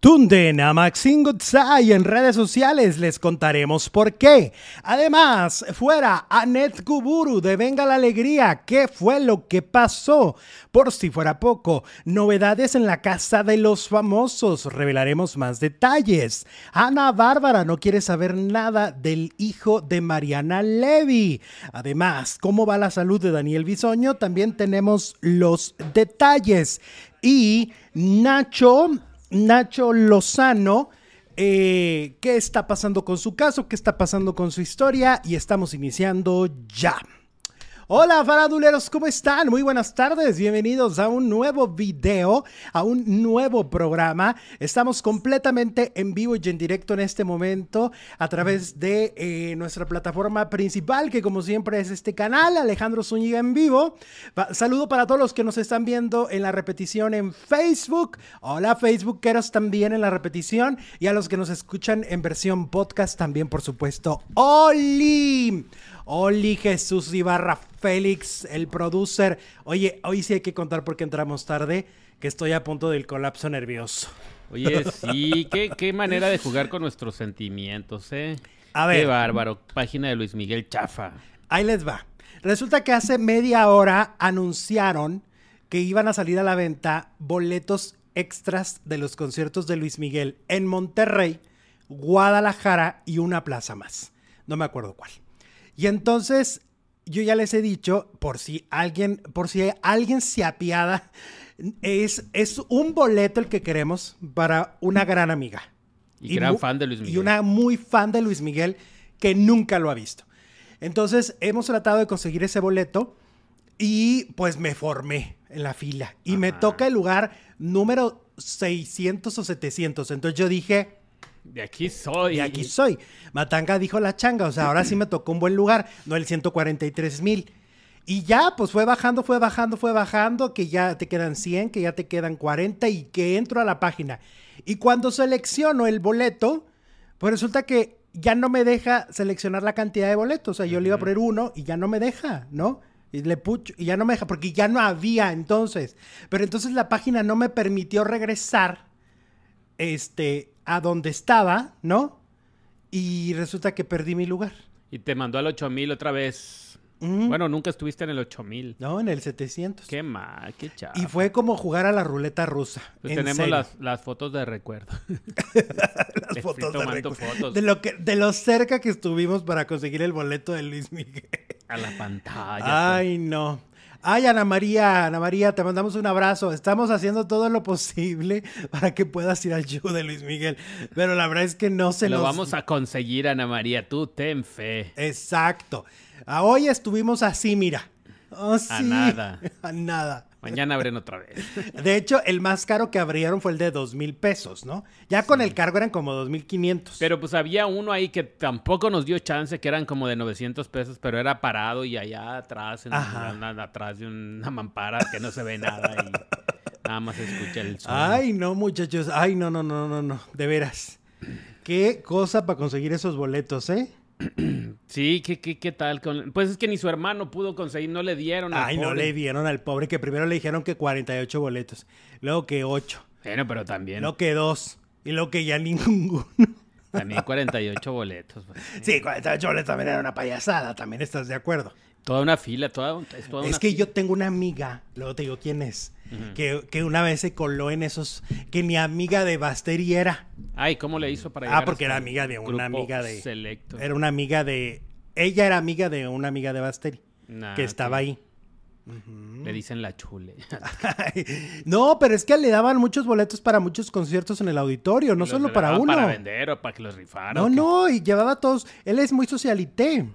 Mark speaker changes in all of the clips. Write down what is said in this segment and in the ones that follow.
Speaker 1: Tunden a Maxine Gutsai en redes sociales les contaremos por qué. Además, fuera Anet Kuburu de Venga la Alegría, ¿qué fue lo que pasó? Por si fuera poco, novedades en la casa de los famosos, revelaremos más detalles. Ana Bárbara no quiere saber nada del hijo de Mariana Levy. Además, ¿cómo va la salud de Daniel Bisoño? También tenemos los detalles. Y Nacho Nacho Lozano. Eh, ¿Qué está pasando con su caso? ¿Qué está pasando con su historia? Y estamos iniciando ya. Hola faraduleros, ¿cómo están? Muy buenas tardes, bienvenidos a un nuevo video, a un nuevo programa. Estamos completamente en vivo y en directo en este momento a través de eh, nuestra plataforma principal, que como siempre es este canal, Alejandro Zúñiga en vivo. saludo para todos los que nos están viendo en la repetición en Facebook. Hola Facebookeros también en la repetición y a los que nos escuchan en versión podcast también, por supuesto. ¡Oli! Oli Jesús Ibarra Félix, el producer. Oye, hoy sí hay que contar porque entramos tarde, que estoy a punto del colapso nervioso.
Speaker 2: Oye, sí, qué, qué manera de jugar con nuestros sentimientos, ¿eh? A ver. Qué bárbaro. Página de Luis Miguel Chafa.
Speaker 1: Ahí les va. Resulta que hace media hora anunciaron que iban a salir a la venta boletos extras de los conciertos de Luis Miguel en Monterrey, Guadalajara y una plaza más. No me acuerdo cuál. Y entonces yo ya les he dicho, por si alguien, por si alguien se apiada, es, es un boleto el que queremos para una gran amiga.
Speaker 2: Y, gran fan de Luis Miguel.
Speaker 1: Y una muy fan de Luis Miguel que nunca lo ha visto. Entonces hemos tratado de conseguir ese boleto y pues me formé en la fila. Y me toca el lugar número 600 o 700. Entonces yo dije,
Speaker 2: de aquí soy.
Speaker 1: De aquí soy. Matanga dijo la changa, o sea, ahora sí me tocó un buen lugar, no el 143 mil. Y ya, pues fue bajando, fue bajando, fue bajando, que ya te quedan 100, que ya te quedan 40 y que entro a la página. Y cuando selecciono el boleto, pues resulta que ya no me deja seleccionar la cantidad de boletos. O sea, yo le iba a poner uno y ya no me deja, ¿no? Y le pucho, y ya no me deja, porque ya no había entonces. Pero entonces la página no me permitió regresar este, a donde estaba, ¿no? Y resulta que perdí mi lugar.
Speaker 2: Y te mandó al 8000 otra vez. Bueno, nunca estuviste en el 8000.
Speaker 1: No, en el 700.
Speaker 2: Qué mal, qué chaval.
Speaker 1: Y fue como jugar a la ruleta rusa.
Speaker 2: Pues tenemos las, fotos de recuerdo.
Speaker 1: las fotos de recuerdo. De lo, que, de lo cerca que estuvimos para conseguir el boleto de Luis Miguel.
Speaker 2: A la pantalla.
Speaker 1: Ay, no. Ay, Ana María, Ana María, te mandamos un abrazo. Estamos haciendo todo lo posible para que puedas ir al show de Luis Miguel. Pero la verdad es que no se
Speaker 2: lo vamos a conseguir, Ana María. Tú ten fe.
Speaker 1: Exacto. hoy estuvimos así, mira.
Speaker 2: Oh, a nada.
Speaker 1: A nada.
Speaker 2: Mañana abren otra vez.
Speaker 1: De hecho, el más caro que abrieron fue el de dos mil pesos, ¿no? Ya con el cargo eran como dos mil quinientos.
Speaker 2: Pero pues había uno ahí que tampoco nos dio chance, que eran como de 900 pesos, pero era parado y allá atrás, en atrás de una mampara que no se ve nada y nada más se escucha el sonido.
Speaker 1: Ay, no, muchachos. Ay, no, no, no, no, no. De veras. Qué cosa para conseguir esos boletos, ¿eh?
Speaker 2: Sí, ¿qué, qué, qué tal? Pues es que ni su hermano pudo conseguir, no le dieron
Speaker 1: al Ay, no le dieron al pobre, que primero le dijeron que 48 boletos, luego que 8.
Speaker 2: Bueno, pero también.
Speaker 1: Luego que 2, y luego que ya ninguno.
Speaker 2: También 48 boletos. Pues.
Speaker 1: Sí, 48 boletos también era una payasada, también estás de acuerdo.
Speaker 2: Toda una fila, toda,
Speaker 1: es toda Es que yo tengo una amiga, luego te digo quién es, que, una vez se coló en esos, que mi amiga de Basteri era.
Speaker 2: Ay, ¿cómo le hizo para
Speaker 1: ah, Ah, porque era amiga de una amiga de... Selecto. Era una amiga de... Ella era amiga de una amiga de Basteri, que estaba ahí.
Speaker 2: Le dicen la chule.
Speaker 1: no, pero es que le daban muchos boletos para muchos conciertos en el auditorio, no solo para uno.
Speaker 2: Para vender o para que los rifaran.
Speaker 1: No, no, y llevaba a todos. Él es muy socialité.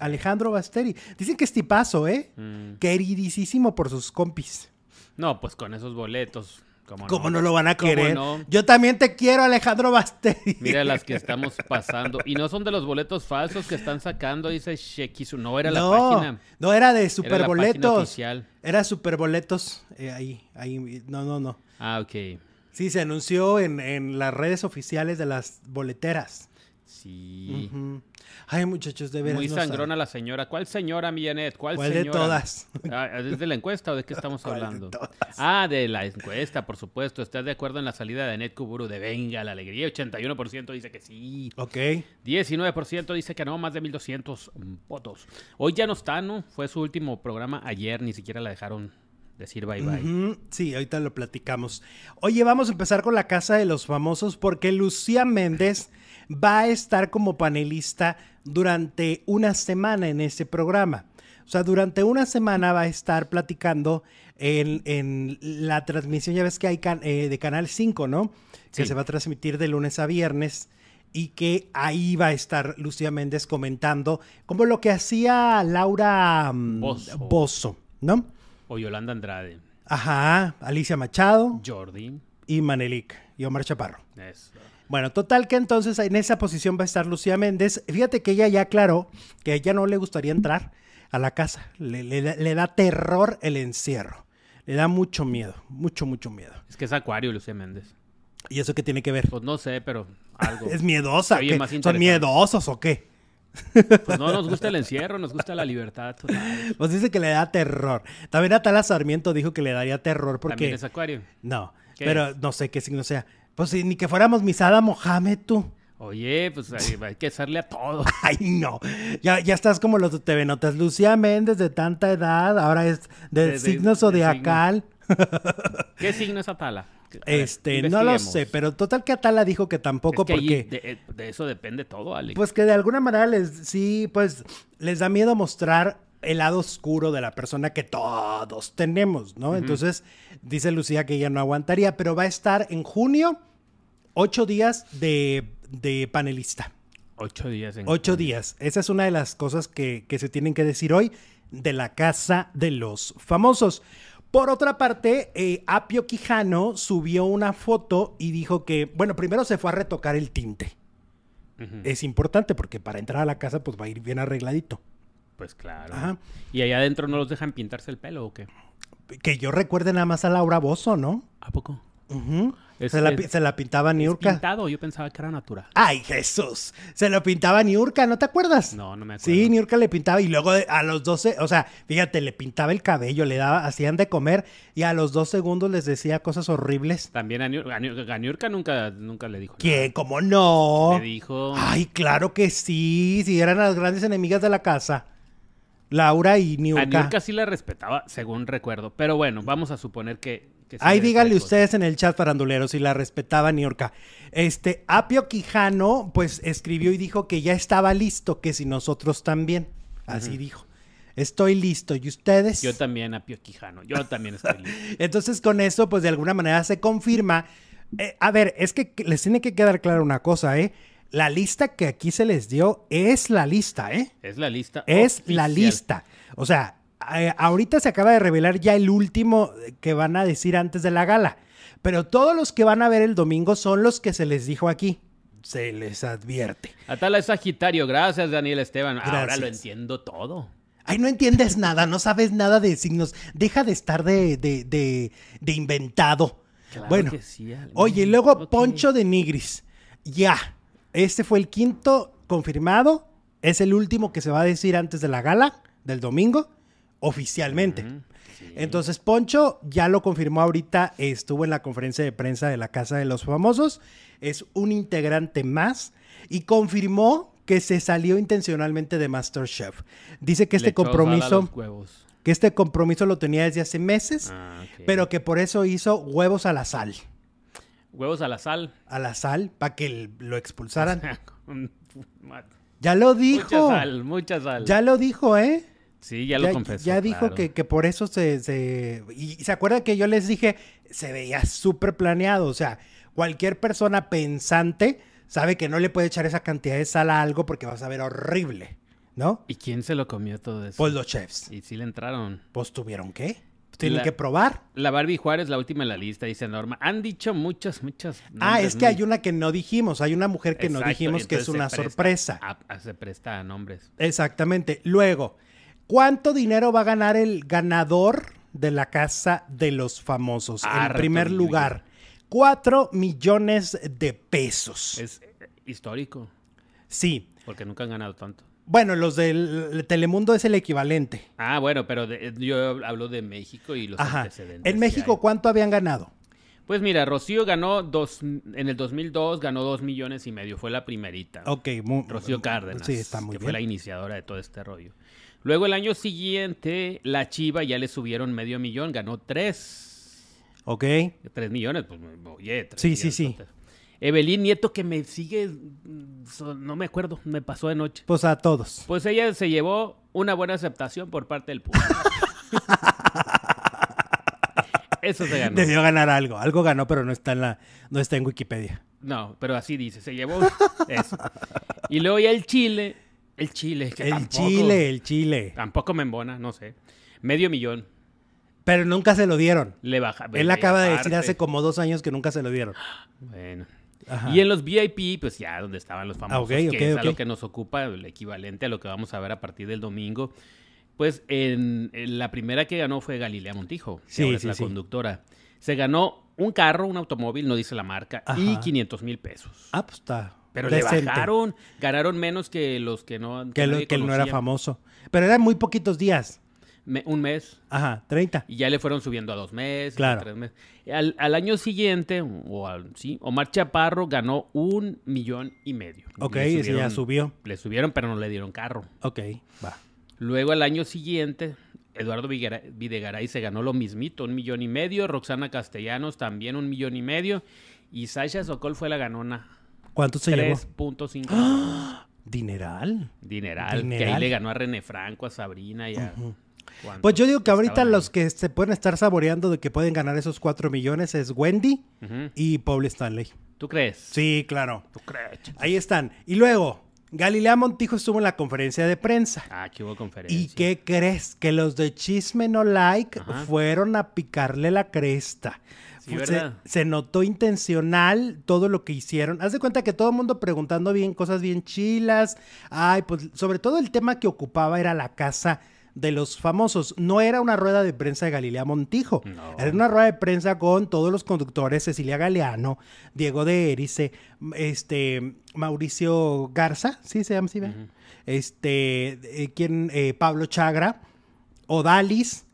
Speaker 1: Alejandro Basteri. Dicen que es tipazo, ¿eh? Mm. Queridísimo por sus compis.
Speaker 2: No, pues con esos boletos.
Speaker 1: ¿Cómo, no? lo van a querer? Yo también te quiero, Alejandro Basteri.
Speaker 2: Mira las que estamos pasando. Y no son de los boletos falsos que están sacando, dice Shekisu. No era la página.
Speaker 1: No, era de superboletos. Era, era superboletos. Eh, ahí, ahí. No, no, no.
Speaker 2: Ah, ok.
Speaker 1: Sí, se anunció en, en las redes oficiales de las boleteras.
Speaker 2: Sí.
Speaker 1: Ay, muchachos, de veras.
Speaker 2: Muy sangrona la señora. ¿Cuál señora, Millanet? ¿Cuál,
Speaker 1: ¿Cuál
Speaker 2: señora?
Speaker 1: de todas?
Speaker 2: Ah, ¿Es de la encuesta o de qué estamos
Speaker 1: ¿Cuál de
Speaker 2: hablando?
Speaker 1: todas?
Speaker 2: Ah, de la encuesta, por supuesto. ¿Estás de acuerdo en la salida de Net Kuburu de Venga la Alegría? 81% dice que sí.
Speaker 1: Ok.
Speaker 2: 19% dice que no, más de 1200 votos. Hoy ya no está, ¿no? Fue su último programa ayer, ni siquiera la dejaron decir bye bye.
Speaker 1: Sí, ahorita lo platicamos. Oye, vamos a empezar con la casa de los famosos porque Lucía Méndez va a estar como panelista durante una semana en este programa. O sea, durante una semana va a estar platicando en, en la transmisión, ya ves que hay can- eh, de Canal 5, ¿no? Que se va a transmitir de lunes a viernes y que ahí va a estar Lucía Méndez comentando como lo que hacía Laura mm,
Speaker 2: Bozzo.
Speaker 1: Bozzo, ¿no?
Speaker 2: O Yolanda Andrade.
Speaker 1: Ajá, Alicia Machado
Speaker 2: Jordi.
Speaker 1: y Manelik y Omar Chaparro.
Speaker 2: Eso.
Speaker 1: Bueno, total que entonces en esa posición va a estar Lucía Méndez. Fíjate que ella ya aclaró que a ella no le gustaría entrar a la casa. Le, le da- le da terror el encierro. Le da mucho miedo, mucho, mucho miedo.
Speaker 2: Es que es Acuario, Lucía Méndez.
Speaker 1: ¿Y eso qué tiene que ver?
Speaker 2: Pues no sé, pero algo.
Speaker 1: ¿Es miedosa?
Speaker 2: Oye, más
Speaker 1: ¿Son miedosos o qué?
Speaker 2: Pues no nos gusta el encierro, nos gusta la libertad. total.
Speaker 1: Pues dice que le da terror. También Atala Sarmiento dijo que le daría terror porque...
Speaker 2: También es Acuario.
Speaker 1: No,
Speaker 2: ¿Qué
Speaker 1: pero no sé qué signo sea. Pues ni que fuéramos Misada Mohamed tú.
Speaker 2: Oye, pues hay, hay que hacerle a todo.
Speaker 1: Ay, no. Ya, ya estás como los de TV Notas. Lucía Méndez de tanta edad, ahora es de,
Speaker 2: De- de-
Speaker 1: signos
Speaker 2: de
Speaker 1: zodiacal.
Speaker 2: ¿Qué signo es Atala? Ver,
Speaker 1: Este, no lo sé, pero total que Atala dijo que tampoco
Speaker 2: Es que ahí
Speaker 1: porque...
Speaker 2: de, de eso depende todo, Alex.
Speaker 1: Pues que de alguna manera les, sí, pues les da miedo mostrar el lado oscuro de la persona que todos tenemos, ¿no? Entonces, dice Lucía que ella no aguantaría, pero va a estar en junio, ocho días de, de panelista.
Speaker 2: Ocho días en
Speaker 1: Ocho días. Esa es una de las cosas que, que se tienen que decir hoy de la casa de los famosos. Por otra parte, eh, Apio Quijano subió una foto y dijo que, bueno, primero se fue a retocar el tinte. Es importante porque para entrar a la casa pues va a ir bien arregladito.
Speaker 2: Pues claro.
Speaker 1: Ajá.
Speaker 2: ¿Y allá adentro no los dejan pintarse el pelo o qué?
Speaker 1: Que yo recuerde nada más a Laura Bozo, ¿no?
Speaker 2: ¿A poco? Es-
Speaker 1: se, la,
Speaker 2: es-
Speaker 1: se la pintaba
Speaker 2: ¿Es
Speaker 1: Niurka.
Speaker 2: pintado? Yo pensaba que era natural.
Speaker 1: Ay, Jesús. Se lo pintaba Niurka, ¿no te acuerdas?
Speaker 2: No, no me acuerdo.
Speaker 1: Sí, Niurka le pintaba y luego a los 12, o sea, fíjate, le pintaba el cabello, le daba, hacían de comer y a los dos segundos les decía cosas horribles.
Speaker 2: También a Niurka, a Niurka- a Niurka nunca, nunca le dijo
Speaker 1: ¿Quién? ¿Cómo no?
Speaker 2: Le dijo...
Speaker 1: Ay, claro que sí, si eran las grandes enemigas de la casa. Laura y
Speaker 2: a
Speaker 1: Niurka.
Speaker 2: Niurka sí la respetaba, según recuerdo. Pero bueno, vamos a suponer que... que sí
Speaker 1: Ahí
Speaker 2: le
Speaker 1: díganle ustedes en el chat farandulero si la respetaba Niurka. Este, Apio Quijano, pues escribió y dijo que ya estaba listo, que si nosotros también. Así dijo. Estoy listo. ¿Y ustedes?
Speaker 2: Yo también a Pio Quijano. Yo también estoy listo.
Speaker 1: Entonces, con eso, pues de alguna manera se confirma. Eh, a ver, es que les tiene que quedar clara una cosa, ¿eh? La lista que aquí se les dio es la lista, ¿eh?
Speaker 2: Es la lista
Speaker 1: Es la lista. O sea, eh, ahorita se acaba de revelar ya el último que van a decir antes de la gala. Pero todos los que van a ver el domingo son los que se les dijo aquí. Se les advierte.
Speaker 2: Atala es Sagitario. Gracias, Daniel Esteban. Ahora lo entiendo todo.
Speaker 1: Ay, no entiendes nada, no sabes nada de signos. Deja de estar de, de, de, de inventado.
Speaker 2: Claro
Speaker 1: bueno,
Speaker 2: que sí,
Speaker 1: oye, y luego. Poncho de Nigris. Ya. Este fue el quinto confirmado. Es el último que se va a decir antes de la gala del domingo, oficialmente.
Speaker 2: Sí.
Speaker 1: Entonces, Poncho ya lo confirmó ahorita, estuvo en la conferencia de prensa de la Casa de los Famosos, es un integrante más y confirmó que se salió intencionalmente de MasterChef. Dice que este compromiso, que este compromiso lo tenía desde hace meses,
Speaker 2: Ah,
Speaker 1: pero que por eso hizo huevos a la sal,
Speaker 2: Huevos a la sal.
Speaker 1: a la sal para que lo expulsaran. Ya lo
Speaker 2: mucha
Speaker 1: dijo.
Speaker 2: sal, mucha sal.
Speaker 1: Ya lo dijo, ¿eh?
Speaker 2: sí, ya lo confesó.
Speaker 1: ya dijo
Speaker 2: claro.
Speaker 1: que, que por eso se, se- Y se acuerda que yo les dije, se veía súper planeado. O sea, cualquier persona pensante sabe que no le puede echar esa cantidad de sal a algo porque va a saber horrible, ¿no?
Speaker 2: ¿Y quién se lo comió todo eso?
Speaker 1: Pues los chefs.
Speaker 2: Y sí le entraron.
Speaker 1: Pues tuvieron que. Tienen
Speaker 2: La-
Speaker 1: que probar.
Speaker 2: La Barbie Juárez, la última en la lista, dice Norma. Han dicho muchas, muchas.
Speaker 1: Ah, es que
Speaker 2: muy-
Speaker 1: hay una que no dijimos. Hay una mujer que no dijimos que es una
Speaker 2: presta
Speaker 1: sorpresa.
Speaker 2: a- a- se presta a nombres.
Speaker 1: Exactamente. Luego, ¿cuánto dinero va a ganar el ganador de la casa de los famosos? en primer lugar, 4 millones de pesos.
Speaker 2: Es histórico.
Speaker 1: Sí.
Speaker 2: Porque nunca han ganado tanto.
Speaker 1: Bueno, los del Telemundo es el equivalente.
Speaker 2: Ah, bueno, pero yo hablo de México y los antecedentes.
Speaker 1: En México, ¿cuánto habían ganado?
Speaker 2: Pues mira, Rocío ganó dos, en el 2002 ganó dos millones y medio, fue la primerita.
Speaker 1: Ok,
Speaker 2: Rocío Cárdenas,
Speaker 1: sí, está muy
Speaker 2: que
Speaker 1: bien.
Speaker 2: fue la iniciadora de todo este rollo. Luego el año siguiente, la Chiva ya le subieron medio millón, ganó tres.
Speaker 1: Ok.
Speaker 2: Tres millones, pues oye, tres
Speaker 1: Sí, sí, sí.
Speaker 2: Evelyn Nieto, que me sigue, no me acuerdo, me pasó de noche.
Speaker 1: Pues a todos.
Speaker 2: Pues ella se llevó una buena aceptación por parte del público. Eso se ganó.
Speaker 1: Debió ganar algo. Algo ganó, pero no está en la, no está en Wikipedia.
Speaker 2: No, pero así dice, se llevó eso. Y luego ya el Chile, el Chile, que
Speaker 1: El Chile, el Chile.
Speaker 2: Tampoco me embona, no sé. Medio millón.
Speaker 1: Pero nunca se lo dieron.
Speaker 2: Le baja.
Speaker 1: Él acaba de decir hace como dos años que nunca se lo dieron.
Speaker 2: Bueno. Y en los VIP, pues ya donde estaban los famosos,
Speaker 1: Ah,
Speaker 2: que es a lo que nos ocupa, el equivalente a lo que vamos a ver a partir del domingo. Pues en, la primera que ganó fue Galilea Montijo, que
Speaker 1: sí,
Speaker 2: es
Speaker 1: sí,
Speaker 2: la
Speaker 1: sí.
Speaker 2: conductora. Se ganó un carro, un automóvil, no dice la marca, y 500 mil pesos.
Speaker 1: Ah, pues está.
Speaker 2: Pero le bajaron, ganaron menos que los que no.
Speaker 1: Que, lo, que él no era famoso. Pero eran muy poquitos días.
Speaker 2: Me, un mes.
Speaker 1: Ajá, 30.
Speaker 2: Y ya le fueron subiendo a dos meses,
Speaker 1: claro.
Speaker 2: a tres meses. Al, al, año siguiente, o al, sí, Omar Chaparro ganó un millón y medio.
Speaker 1: Ok, ese ya subió.
Speaker 2: Le subieron, pero no le dieron carro.
Speaker 1: Ok, va.
Speaker 2: Luego al año siguiente, Eduardo Videgaray se ganó lo mismito, un millón y medio. Roxana Castellanos también un millón y medio. Y Sasha Sokol fue la ganona.
Speaker 1: ¿Cuánto se llevó?
Speaker 2: 3.5.
Speaker 1: ¡Ah! Dineral.
Speaker 2: Dineral.
Speaker 1: Dineral.
Speaker 2: Que ahí le ganó a René Franco, a Sabrina y a...
Speaker 1: Uh -huh. Pues yo digo que ahorita
Speaker 2: Estaban
Speaker 1: los que se pueden estar saboreando de que pueden ganar esos 4 millones es Wendy
Speaker 2: uh -huh.
Speaker 1: y Paul Stanley.
Speaker 2: ¿Tú crees?
Speaker 1: Sí, claro.
Speaker 2: ¿Tú crees?
Speaker 1: Ahí están. Y luego, Galilea Montijo estuvo en la conferencia de prensa.
Speaker 2: Ah, que hubo conferencia.
Speaker 1: ¿Y qué crees? Que los de Chisme No Like
Speaker 2: Ajá.
Speaker 1: fueron a picarle la cresta.
Speaker 2: Sí,
Speaker 1: se, se notó intencional todo lo que hicieron. Haz de cuenta que todo el mundo preguntando bien cosas bien chilas. Ay, pues sobre todo el tema que ocupaba era la casa de los famosos. No era una rueda de prensa de Galilea Montijo.
Speaker 2: No.
Speaker 1: Era una rueda de prensa con todos los conductores, Cecilia Galeano, Diego de Erice, este, Mauricio Garza, ¿sí se llama? ¿verdad?
Speaker 2: Ujú.
Speaker 1: Este, eh, ¿quién? Eh, Pablo Chagra, Odalis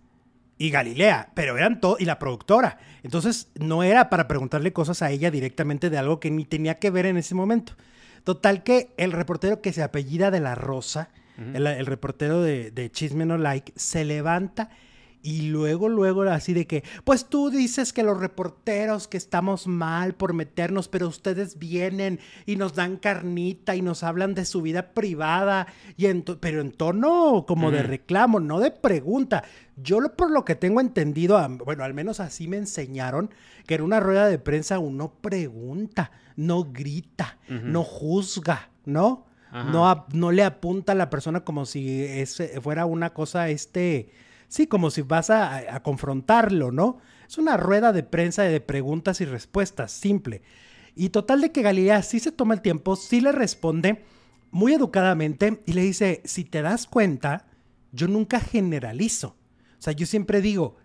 Speaker 1: y Galilea, pero eran todo, y la productora. Entonces, no era para preguntarle cosas a ella directamente de algo que ni tenía que ver en ese momento. Total que el reportero que se apellida de la Rosa, El, el reportero de, de Chisme No Like, se levanta y luego, luego así de que, pues tú dices que los reporteros que estamos mal por meternos, pero ustedes vienen y nos dan carnita y nos hablan de su vida privada, y en pero en tono como de reclamo, no de pregunta. Yo lo, por lo que tengo entendido, bueno, al menos así me enseñaron, que en una rueda de prensa uno pregunta, no grita, no juzga, ¿no?
Speaker 2: Ajá.
Speaker 1: No, no le apunta a la persona como si ese fuera una cosa, este, sí, como si vas a, a confrontarlo, ¿no? Es una rueda de prensa de preguntas y respuestas, simple. Y total de que Galilea sí se toma el tiempo, sí le responde muy educadamente y le dice, si te das cuenta, yo nunca generalizo. O sea, yo siempre digo,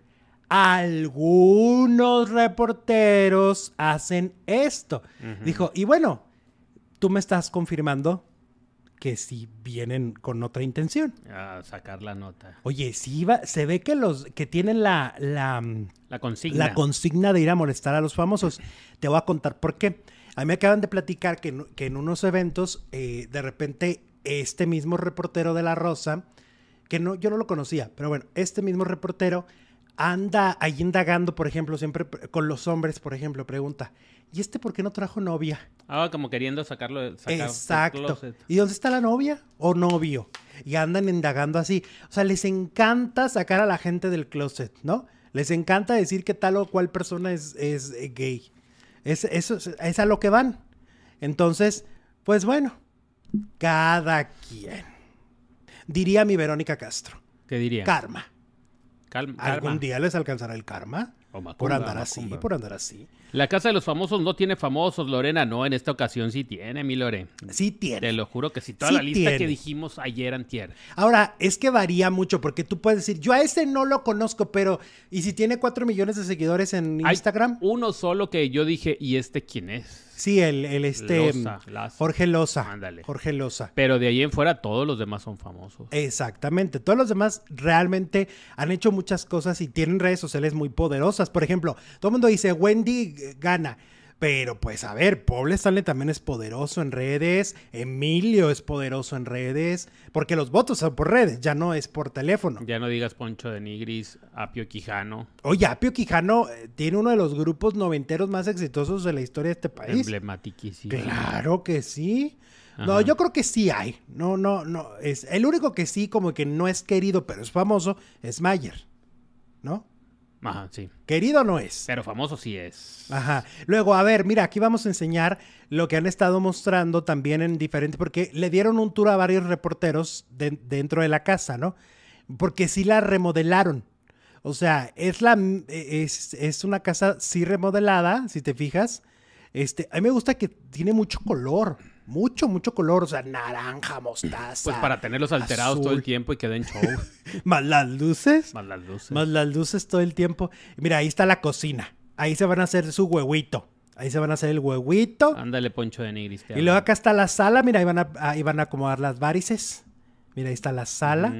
Speaker 1: algunos reporteros hacen esto. Dijo, y bueno, tú me estás confirmando que sí vienen con otra intención.
Speaker 2: A sacar la nota.
Speaker 1: Oye, sí va, se ve que los que tienen la, la,
Speaker 2: La consigna.
Speaker 1: la consigna de ir a molestar a los famosos. Te voy a contar por qué. A mí me acaban de platicar que, en- que en unos eventos, eh, de repente, este mismo reportero de La Rosa, que no, yo no lo conocía, pero bueno, este mismo reportero anda ahí indagando, por ejemplo, siempre pre- con los hombres, por ejemplo, pregunta, ¿y este por qué no trajo novia?
Speaker 2: Ah, como queriendo sacarlo sacar
Speaker 1: Exacto. ¿Y dónde está la novia o novio? Y andan indagando así. O sea, les encanta sacar a la gente del closet, ¿no? Les encanta decir que tal o cual persona es, es, eh, gay. Es, eso es, es a lo que van. Entonces, pues bueno, cada quien. Diría mi Verónica Castro.
Speaker 2: ¿Qué diría?
Speaker 1: Karma.
Speaker 2: Calma.
Speaker 1: ¿Algún
Speaker 2: calma.
Speaker 1: día les alcanzará el karma?
Speaker 2: O macumba,
Speaker 1: por andar así,
Speaker 2: macumba.
Speaker 1: por andar así.
Speaker 2: La casa de los famosos no tiene famosos, Lorena. No, en esta ocasión sí tiene, mi Lore.
Speaker 1: Sí tiene.
Speaker 2: Te lo juro que sí. Toda
Speaker 1: Sí
Speaker 2: la lista
Speaker 1: tiene.
Speaker 2: que dijimos ayer antier.
Speaker 1: Ahora, es que varía mucho porque tú puedes decir, yo a ese no lo conozco, pero ¿y si tiene 4 millones de seguidores en
Speaker 2: Hay
Speaker 1: Instagram?
Speaker 2: uno solo que yo dije, ¿y este quién es?
Speaker 1: Sí, el, el este. Jorge Loza.
Speaker 2: Ándale.
Speaker 1: Jorge Loza.
Speaker 2: Pero de ahí en fuera todos los demás son famosos.
Speaker 1: Exactamente. Todos los demás realmente han hecho muchas cosas y tienen redes sociales muy poderosas. Por ejemplo, todo el mundo dice Wendy gana. Pero pues a ver, Paul Stanley también es poderoso en redes, Emilio es poderoso en redes, porque los votos son por redes, ya no es por teléfono.
Speaker 2: Ya no digas Poncho de Nigris, Apio Quijano.
Speaker 1: Oye, Apio Quijano eh, tiene uno de los grupos noventeros más exitosos de la historia de este país.
Speaker 2: Emblematiquísimo.
Speaker 1: Claro que sí. No, yo creo que sí hay. No, no, no. Es, el único que sí, como que no es querido, pero es famoso, es Mayer. ¿No?
Speaker 2: Ajá, sí.
Speaker 1: Querido no es.
Speaker 2: Pero famoso sí es.
Speaker 1: Ajá. Luego, a ver, mira, aquí vamos a enseñar lo que han estado mostrando también en diferentes, porque le dieron un tour a varios reporteros dentro de la casa, ¿no? Porque sí la remodelaron. O sea, es, la, es, es una casa sí remodelada, si te fijas. Este, a mí me gusta que tiene mucho color mucho, mucho color, o sea, naranja, mostaza.
Speaker 2: Pues para tenerlos alterados todo el tiempo y que den show.
Speaker 1: Más las luces.
Speaker 2: Más las luces.
Speaker 1: Más las luces todo el tiempo. Mira, ahí está la cocina. Ahí se van a hacer su huevito. Ahí se van a hacer el huevito.
Speaker 2: Ándale, Poncho de Nigris.
Speaker 1: Y luego acá está la sala. Mira, ahí van a, ahí van a acomodar las varices. Mira, ahí está la sala.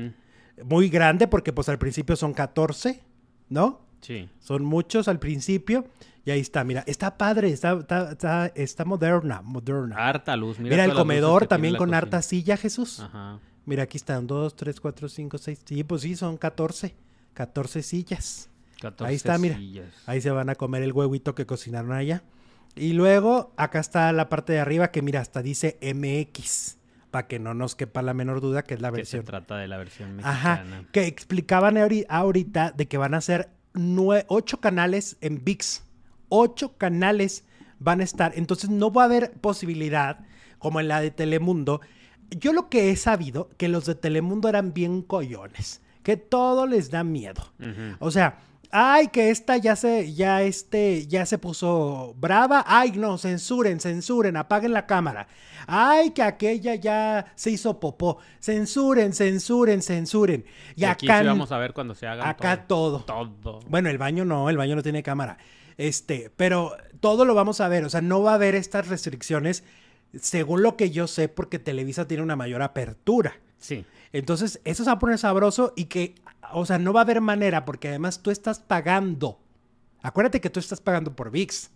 Speaker 1: Muy grande porque pues al principio son 14, ¿no?
Speaker 2: Sí.
Speaker 1: Son muchos al principio. Y ahí está, mira, está padre, está, está, está, moderna, moderna.
Speaker 2: Harta luz,
Speaker 1: mira. el comedor también con harta silla, Jesús. Ajá. Mira, aquí están dos, tres, cuatro, cinco, seis. Sí, pues sí, son 14. 14 sillas. 14 ahí está, mira. Ahí se van a comer el huevito que cocinaron allá. Y luego, acá está la parte de arriba que, mira, hasta dice MX. Para que no nos quepa la menor duda que es la versión.
Speaker 2: se trata de la versión mexicana. Ajá.
Speaker 1: Que explicaban ahorita de que van a ser ocho canales en VIX ocho canales van a estar. Entonces no va a haber posibilidad, como en la de Telemundo. Yo lo que he sabido, que los de Telemundo eran bien coyones, que todo les da miedo. O sea, ay, que esta ya se, ya este, ya se puso brava. Ay, no, censuren, censuren, apaguen la cámara. Ay, que aquella ya se hizo popó. Censuren, censuren, censuren.
Speaker 2: Y, acá vamos a ver cuando se haga
Speaker 1: acá todo.
Speaker 2: todo.
Speaker 1: Bueno, el baño no, el baño no tiene cámara. Este, pero todo lo vamos a ver, o sea, no va a haber estas restricciones según lo que yo sé porque Televisa tiene una mayor apertura.
Speaker 2: Sí.
Speaker 1: Entonces, eso se va a poner sabroso y que, o sea, no va a haber manera porque además tú estás pagando. Acuérdate que tú estás pagando por VIX.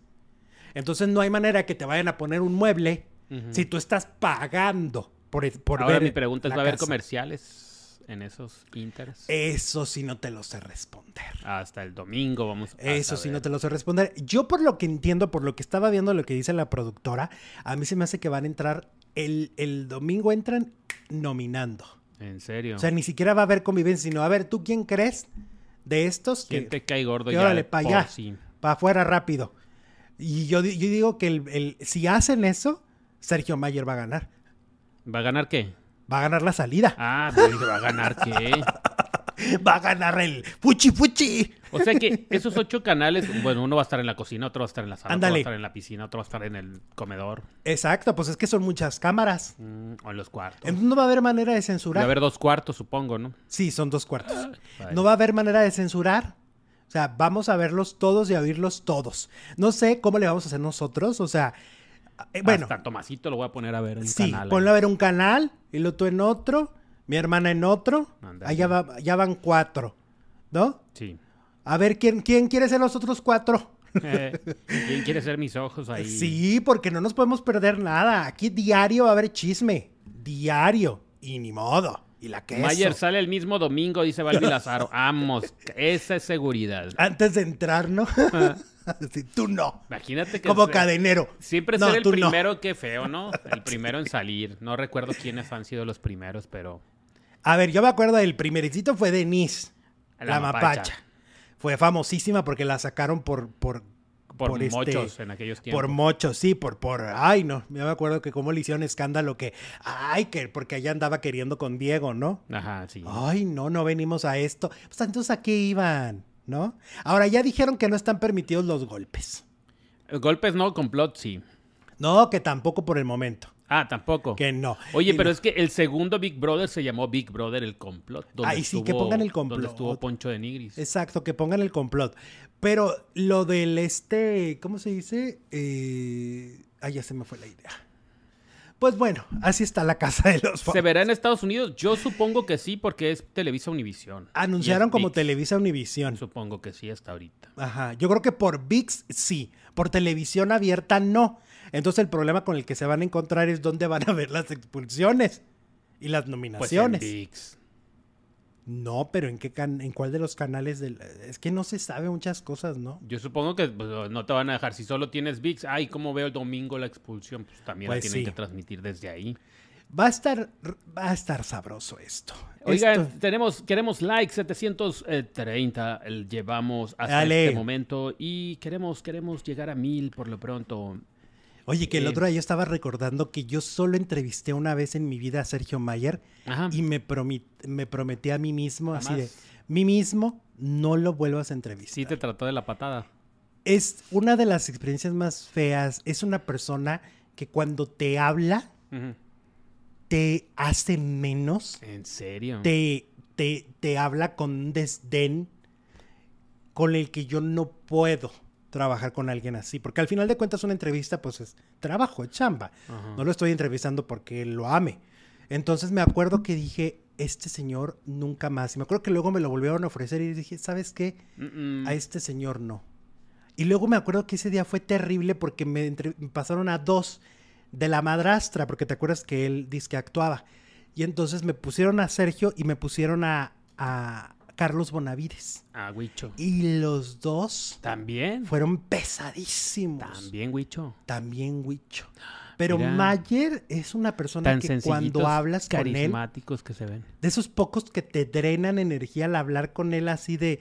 Speaker 1: Entonces no hay manera que te vayan a poner un mueble si tú estás pagando por, por
Speaker 2: Ahora mi pregunta es, ¿va a haber comerciales? En esos inters?
Speaker 1: Eso sí no te lo sé responder.
Speaker 2: Hasta el domingo vamos
Speaker 1: a Eso sí no te lo sé responder. Yo por lo que entiendo, por lo que estaba viendo lo que dice la productora, a mí se me hace que van a entrar, el, el domingo entran nominando.
Speaker 2: ¿En serio?
Speaker 1: O sea, ni siquiera va a haber convivencia, sino a ver, ¿tú quién crees de estos?
Speaker 2: ¿Quién te cae gordo
Speaker 1: ya? Órale, para allá, para afuera rápido. Y yo, yo digo que el, si hacen eso, Sergio Mayer va a ganar.
Speaker 2: ¿Va a ganar qué?
Speaker 1: Va a ganar la salida.
Speaker 2: Ah, pero ¿va a ganar qué?
Speaker 1: va a ganar el fuchi fuchi.
Speaker 2: O sea que esos ocho canales, bueno, uno va a estar en la cocina, otro va a estar en la sala, otro va a estar en la piscina, otro va a estar en el comedor.
Speaker 1: Exacto, pues es que son muchas cámaras.
Speaker 2: Mm, o en los cuartos.
Speaker 1: Entonces no va a haber manera de censurar.
Speaker 2: Va a haber dos cuartos, supongo, ¿no?
Speaker 1: Sí, son dos cuartos. No va a haber manera de censurar. O sea, vamos a verlos todos y a oírlos todos. No sé cómo le vamos a hacer nosotros, o sea, eh, bueno.
Speaker 2: Hasta Tomasito lo voy a poner a ver en
Speaker 1: sí, canal. ponlo a ver un canal y lo tú en otro, mi hermana en otro. Allá va, ya van cuatro, ¿no?
Speaker 2: Sí.
Speaker 1: A ver, ¿quién, quién quiere ser los otros cuatro?
Speaker 2: Eh, ¿Quién quiere ser mis ojos ahí?
Speaker 1: Sí, porque no nos podemos perder nada. Aquí diario va a haber chisme. Diario. Y ni modo. Y la queso.
Speaker 2: Mayer sale el mismo domingo, dice Valvi Lazaro. Vamos, esa es seguridad.
Speaker 1: Antes de entrar, ¿no? tú no.
Speaker 2: Imagínate que.
Speaker 1: Como cadenero.
Speaker 2: Siempre ser el primero, qué feo, ¿no? El primero en salir. No recuerdo quiénes han sido los primeros, pero.
Speaker 1: A ver, yo me acuerdo del primericito fue Denise, la, mapacha. Fue famosísima porque la sacaron por. por
Speaker 2: por, este, mochos en aquellos tiempos.
Speaker 1: Por mochos, sí, por, por, ay, no, yo me acuerdo que como le hicieron escándalo que, ay, que, porque ella andaba queriendo con Diego, ¿no?
Speaker 2: Ajá, sí.
Speaker 1: Ay, no, no venimos a esto. Pues entonces, ¿a qué iban? ¿No? Ahora ya dijeron que no están permitidos los golpes.
Speaker 2: Golpes no, complot sí.
Speaker 1: No, que tampoco por el momento.
Speaker 2: Ah, tampoco.
Speaker 1: Que no.
Speaker 2: Oye, pero es que el segundo Big Brother se llamó Big Brother el complot.
Speaker 1: Ay, sí, que pongan el complot.
Speaker 2: Donde estuvo Poncho de Nigris.
Speaker 1: Exacto, que pongan el complot. Pero lo del este, ¿cómo se dice? Eh, Ay, ya se me fue la idea. Pues bueno, así está la casa de los
Speaker 2: ¿Se verá en Estados Unidos? Yo supongo que sí, porque es Televisa Univisión.
Speaker 1: Anunciaron como Televisa Univisión.
Speaker 2: Supongo que sí, hasta ahorita.
Speaker 1: Ajá. Yo creo que por VIX sí. Por televisión abierta no. Entonces el problema con el que se van a encontrar es dónde van a ver las expulsiones y las nominaciones.
Speaker 2: Pues en VIX.
Speaker 1: No, pero ¿en qué en cuál de los canales del es que no se sabe muchas cosas, ¿no?
Speaker 2: Yo supongo que pues, no te van a dejar si solo tienes VIX. Ay, ¿cómo veo el domingo la expulsión? Pues también la pues tienen que transmitir desde ahí.
Speaker 1: Va a estar va a estar sabroso esto.
Speaker 2: Oigan, tenemos queremos like 730 llevamos hasta este momento y queremos queremos llegar a mil por lo pronto.
Speaker 1: Oye, que el otro día yo estaba recordando que yo solo entrevisté una vez en mi vida a Sergio Mayer y me, me prometí a mí mismo, así de, mí mismo, no lo vuelvas a entrevistar.
Speaker 2: Sí, te trató de la patada.
Speaker 1: Es una de las experiencias más feas. Es una persona que cuando te habla, te hace menos.
Speaker 2: ¿En serio?
Speaker 1: Te, te, te habla con un desdén con el que yo no puedo trabajar con alguien así, porque al final de cuentas una entrevista pues es trabajo, es chamba. No lo estoy entrevistando porque lo ame. Entonces me acuerdo que dije, este señor nunca más. Y me acuerdo que luego me lo volvieron a ofrecer y dije, ¿sabes qué? A este señor no. Y luego me acuerdo que ese día fue terrible porque me, pasaron a dos de la madrastra, porque te acuerdas que él dice que actuaba. Y entonces me pusieron a Sergio y me pusieron a, Carlos Bonavides.
Speaker 2: Ah, Huicho.
Speaker 1: Y los dos.
Speaker 2: También.
Speaker 1: Fueron pesadísimos.
Speaker 2: También Huicho.
Speaker 1: También Huicho. Pero Mayer es una persona que cuando hablas con él.
Speaker 2: Carismáticos que se ven.
Speaker 1: De esos pocos que te drenan energía al hablar con él así de.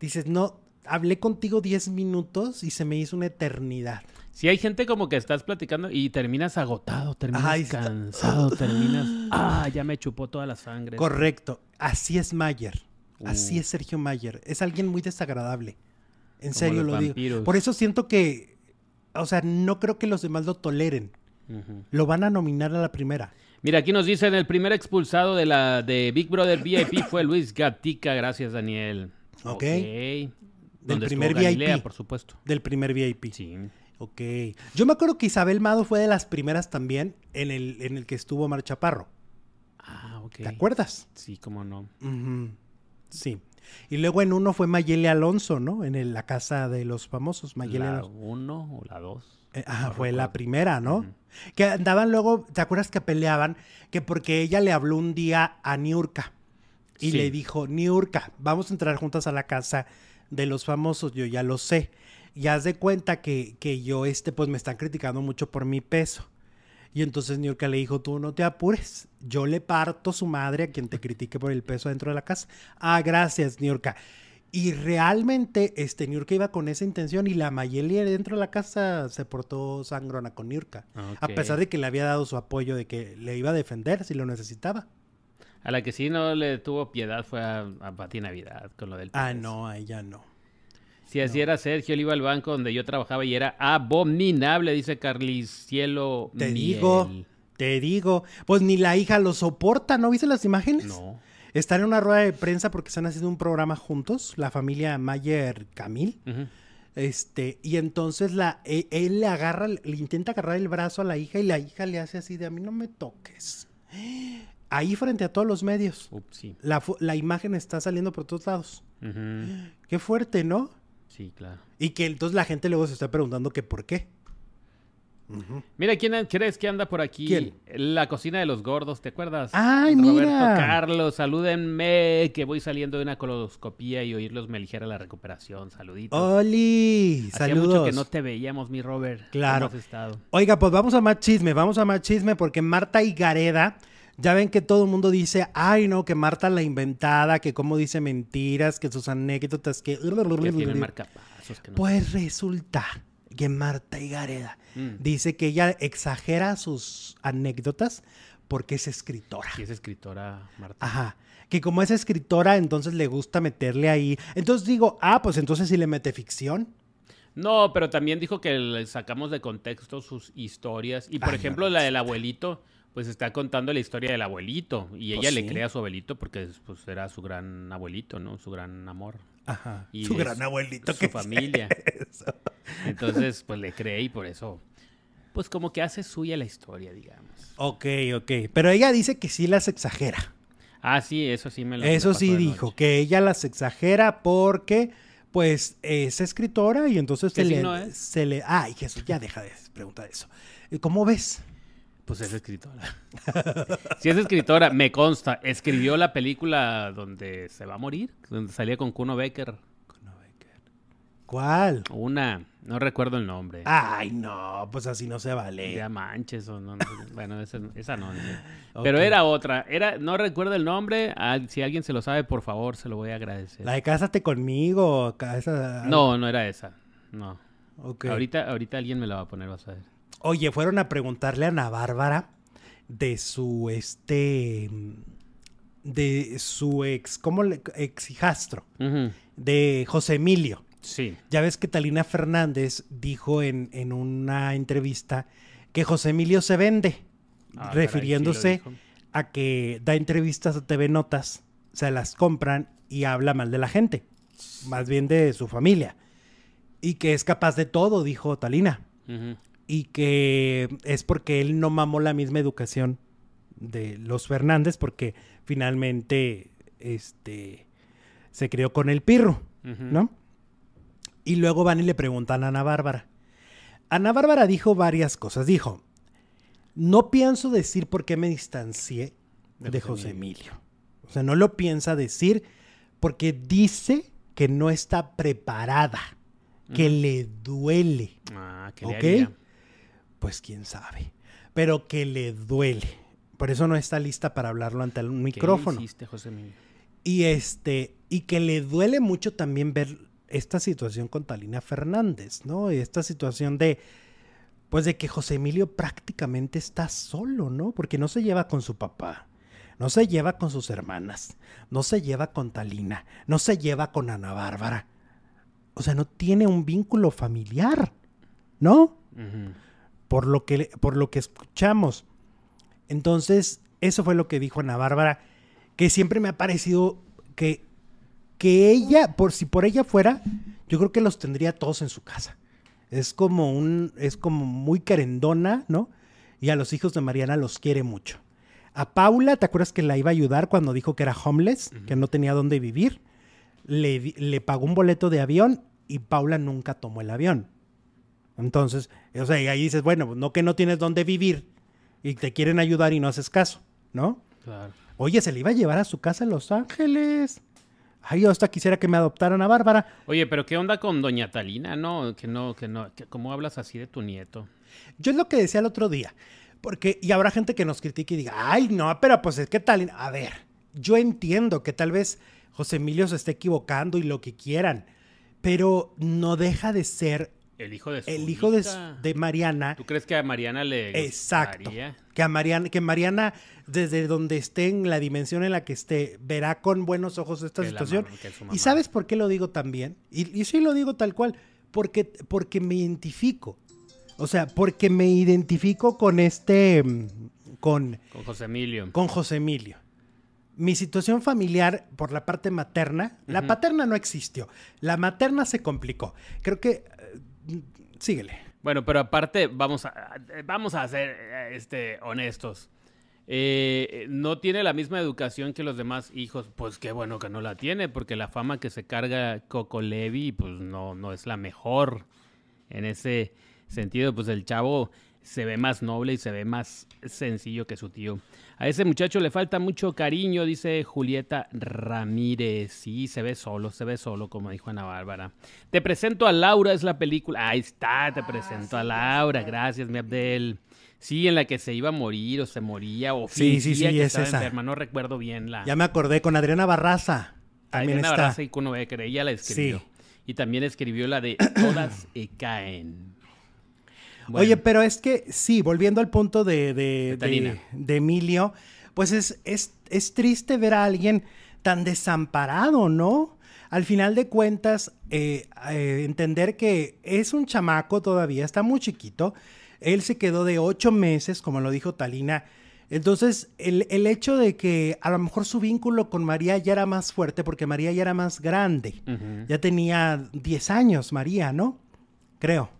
Speaker 1: Dices, no, hablé contigo 10 minutos y se me hizo una eternidad.
Speaker 2: Si hay gente como que estás platicando y terminas agotado, terminas cansado, terminas. Ah, ya me chupó toda la sangre.
Speaker 1: Correcto. Así es Mayer. Así uh. es Sergio Mayer. Es alguien muy desagradable. En serio lo digo. Por eso siento que, o sea, no creo que los demás lo toleren. Lo van a nominar a la primera.
Speaker 2: Mira, aquí nos dicen el primer expulsado de la de Big Brother VIP fue Luis Gatica. Gracias, Daniel.
Speaker 1: Ok. Del primer VIP.
Speaker 2: por supuesto.
Speaker 1: Del primer VIP.
Speaker 2: Sí.
Speaker 1: Ok. Yo me acuerdo que Isabel Mado fue de las primeras también en el, en el que estuvo Mar Chaparro.
Speaker 2: Ah, ok.
Speaker 1: ¿Te acuerdas?
Speaker 2: Sí, cómo no.
Speaker 1: Sí. Y luego en uno fue Mayele Alonso, ¿no? En la casa de los famosos. Mayele
Speaker 2: ¿La uno o la dos?
Speaker 1: Eh, fue la primera, ¿no? Que andaban luego, ¿te acuerdas que peleaban? Que porque ella le habló un día a Niurka y le dijo, Niurka, vamos a entrar juntas a la casa de los famosos, yo ya lo sé. Y haz de cuenta que, que yo, este, pues me están criticando mucho por mi peso. Y entonces Niurka le dijo, tú no te apures, yo le parto su madre a quien te critique por el peso dentro de la casa. Ah, gracias, Niurka. Y realmente este Niurka iba con esa intención y la Mayeli dentro de la casa se portó sangrona con Niurka. A pesar de que le había dado su apoyo de que le iba a defender si lo necesitaba.
Speaker 2: A la que sí no le tuvo piedad fue a, a Pati Navidad con lo del
Speaker 1: Ah, no, a ella no.
Speaker 2: Si así era Sergio, él iba al banco donde yo trabajaba y era abominable, dice Carlis Cielo.
Speaker 1: Te digo, te digo. Pues ni la hija lo soporta, ¿no viste las imágenes?
Speaker 2: No.
Speaker 1: Están en una rueda de prensa porque están haciendo un programa juntos, la familia Mayer Camil. Este, y entonces la, e, él, le agarra, le intenta agarrar el brazo a la hija y la hija le hace así de a mí no me toques. Ahí frente a todos los medios. la, la, imagen está saliendo por todos lados. Qué fuerte, ¿no?
Speaker 2: Sí, claro.
Speaker 1: Y que entonces la gente luego se está preguntando que por qué.
Speaker 2: Mira, ¿quién crees que anda por aquí?
Speaker 1: ¿Quién?
Speaker 2: La cocina de los gordos, ¿te acuerdas?
Speaker 1: ¡Ay,
Speaker 2: Roberto
Speaker 1: mira!
Speaker 2: Carlos, salúdenme, que voy saliendo de una coloscopía y oírlos me ligera la recuperación. Saluditos.
Speaker 1: ¡Oli!
Speaker 2: Hacía
Speaker 1: Saludos.
Speaker 2: mucho que no te veíamos, mi Robert.
Speaker 1: Claro. Oiga, pues vamos a más chisme, vamos a más chisme porque Marta y Gareda, ya ven que todo el mundo dice, ay no, que Marta la inventada, que cómo dice mentiras, que sus anécdotas, que...
Speaker 2: Que marcapasos. Que no
Speaker 1: Pues resulta que Marta Higareda
Speaker 2: Mm.
Speaker 1: dice que ella exagera sus anécdotas porque es escritora.
Speaker 2: Sí, es escritora, Marta.
Speaker 1: Ajá. Que como es escritora, entonces le gusta meterle ahí. Entonces digo, ah, pues entonces sí le mete ficción.
Speaker 2: No, pero también dijo que le sacamos de contexto sus historias. Y por
Speaker 1: Ay,
Speaker 2: ejemplo,
Speaker 1: no,
Speaker 2: la del abuelito, pues está contando la historia del abuelito. Y
Speaker 1: Pues
Speaker 2: ella le
Speaker 1: sí.
Speaker 2: cree a su abuelito porque pues, era su gran abuelito, ¿no? Su gran amor.
Speaker 1: Ajá.
Speaker 2: Y
Speaker 1: su
Speaker 2: es
Speaker 1: gran abuelito.
Speaker 2: su
Speaker 1: ¿qué
Speaker 2: familia.
Speaker 1: es?
Speaker 2: Entonces, pues le cree y por eso. pues como que hace suya la historia, digamos.
Speaker 1: Ok, ok. Pero ella dice que sí las exagera.
Speaker 2: Ah, sí, eso sí me lo
Speaker 1: Eso sí dijo, que ella las exagera porque, pues, es escritora y entonces se le, se le... Ay, Jesús, ya deja de preguntar eso. ¿Cómo ves?
Speaker 2: Pues es escritora. si es escritora, me consta. Escribió la película donde se va a morir, donde salía con Kuno Becker.
Speaker 1: ¿Cuál?
Speaker 2: Una, no recuerdo el nombre.
Speaker 1: Ay, no, pues así no se vale.
Speaker 2: Ya manches o no, bueno, esa, no. Pero era otra, era, no recuerdo el nombre. Ah, si alguien se lo sabe, por favor, se lo voy a agradecer.
Speaker 1: La de Cásate conmigo.
Speaker 2: No, no era esa. No. Ahorita, ahorita alguien me la va a poner, vas a ver.
Speaker 1: Oye, fueron a preguntarle a Ana Bárbara de su este de su ex, ¿cómo le ex hijastro? De José Emilio.
Speaker 2: Sí.
Speaker 1: Ya ves que Talina Fernández dijo en, en una entrevista que José Emilio se vende, ah, refiriéndose a que da entrevistas a TV Notas, se las compran y habla mal de la gente, más bien de su familia. Y que es capaz de todo, dijo Talina. Y que es porque él no mamó la misma educación de los Fernández, porque finalmente este, se crió con el pirro, ¿no? Y luego van y le preguntan a Ana Bárbara. Ana Bárbara dijo varias cosas. Dijo, no pienso decir por qué me distancié de, José Emilio. O sea, no lo piensa decir porque dice que no está preparada, que le duele.
Speaker 2: Ah, que le
Speaker 1: Pues quién sabe. Pero que le duele. Por eso no está lista para hablarlo ante un micrófono.
Speaker 2: ¿Qué José Emilio?
Speaker 1: Y este, y que le duele mucho también ver esta situación con Talina Fernández, ¿no? Y esta situación de, pues de que José Emilio prácticamente está solo, ¿no? Porque no se lleva con su papá, no se lleva con sus hermanas, no se lleva con Talina, no se lleva con Ana Bárbara. O sea, no tiene un vínculo familiar, ¿no? Por, lo que, por lo que escuchamos. Entonces, eso fue lo que dijo Ana Bárbara, que siempre me ha parecido que que ella, por si por ella fuera, yo creo que los tendría todos en su casa. Es como un, es como muy querendona, ¿no? Y a los hijos de Mariana los quiere mucho. A Paula, ¿te acuerdas que la iba a ayudar cuando dijo que era homeless, que no tenía dónde vivir? Le, le pagó un boleto de avión y Paula nunca tomó el avión. Entonces, o sea, y ahí dices, bueno, no que no tienes dónde vivir y te quieren ayudar y no haces caso, ¿no?
Speaker 2: Claro.
Speaker 1: Oye, se le iba a llevar a su casa en Los Ángeles. Ay, yo hasta quisiera que me adoptaran a Bárbara.
Speaker 2: Oye, pero ¿qué onda con Doña Talina? No, que no, que no, ¿cómo hablas así de tu nieto?
Speaker 1: Yo es lo que decía el otro día. Porque, y habrá gente que nos critique y diga, ay, no, pero pues es que Talina. A ver, yo entiendo que tal vez José Emilio se esté equivocando y lo que quieran, pero no deja de ser
Speaker 2: el hijo de
Speaker 1: El hijo de, Mariana.
Speaker 2: ¿Tú crees que a Mariana le
Speaker 1: Exacto. Que a Mariana, que Mariana, desde donde esté, en la dimensión en la que esté, verá con buenos ojos esta situación. ¿Y sabes por qué lo digo también? Y, y sí lo digo tal cual. Porque, porque me identifico. O sea, porque me identifico con este. Mm, con,
Speaker 2: con José Emilio.
Speaker 1: Con José Emilio. Mi situación familiar por la parte materna, la paterna no existió. La materna se complicó. Creo que síguele.
Speaker 2: Bueno, pero aparte, vamos a, vamos a ser este, honestos. Eh, no tiene la misma educación que los demás hijos, pues qué bueno que no la tiene, porque la fama que se carga Coco Levi, pues no, no es la mejor. En ese sentido, pues el chavo se ve más noble y se ve más sencillo que su tío. A ese muchacho le falta mucho cariño, dice Julieta Ramírez. Sí, se ve solo, se ve solo, como dijo Ana Bárbara. Te presento a Laura, es la película. Ahí está, te ah, presento a Laura. Gracias, mi Abdel. Sí, en la que se iba a morir o se moría o
Speaker 1: sí, sí, sí,
Speaker 2: que
Speaker 1: es esa.
Speaker 2: enferma. No recuerdo bien la.
Speaker 1: Ya me acordé con Adriana Barraza.
Speaker 2: Adriana Barraza y Kuno Becker, ella la escribió. Y también escribió la de Todas caen.
Speaker 1: Oye, pero es que sí, volviendo al punto de, de, Emilio, pues es, es, triste ver a alguien tan desamparado, ¿no? Al final de cuentas, eh, eh, entender que es un chamaco todavía, está muy chiquito. Él se quedó de ocho meses, como lo dijo Talina. Entonces, el, hecho de que a lo mejor su vínculo con María ya era más fuerte, porque María ya era más grande. Ya tenía 10 años, María, ¿no? Creo.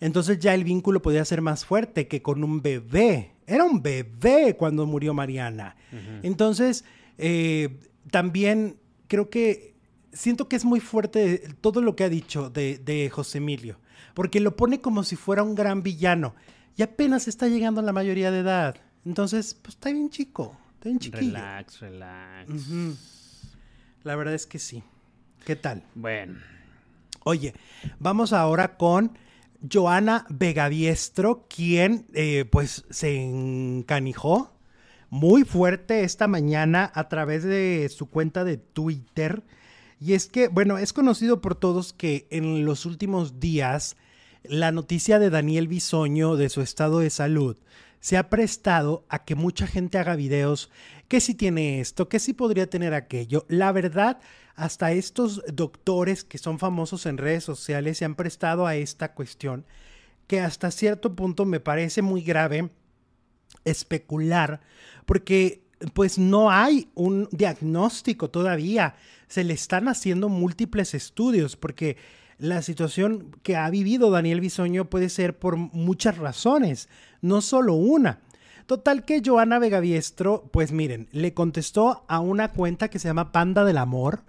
Speaker 1: Entonces ya el vínculo podía ser más fuerte que con un bebé. Era un bebé cuando murió Mariana. Entonces, eh, también creo que siento que es muy fuerte todo lo que ha dicho de, de, José Emilio, porque lo pone como si fuera un gran villano y apenas está llegando a la mayoría de edad. Entonces, pues está bien chico, está bien chiquillo.
Speaker 2: Relax, relax.
Speaker 1: La verdad es que sí. ¿Qué tal?
Speaker 2: Bueno.
Speaker 1: Oye, vamos ahora con Joana Vegaviestro, quien eh, pues se encanijó muy fuerte esta mañana a través de su cuenta de Twitter. Y es que, bueno, es conocido por todos que en los últimos días la noticia de Daniel Bisoño de su estado de salud se ha prestado a que mucha gente haga videos que si tiene esto, que si podría tener aquello. La verdad, hasta estos doctores que son famosos en redes sociales se han prestado a esta cuestión que hasta cierto punto me parece muy grave especular porque pues no hay un diagnóstico todavía. Se le están haciendo múltiples estudios porque la situación que ha vivido Daniel Bisoño puede ser por muchas razones, no solo una. Total que Joana Vegaviestro, pues miren, le contestó a una cuenta que se llama Panda del Amor,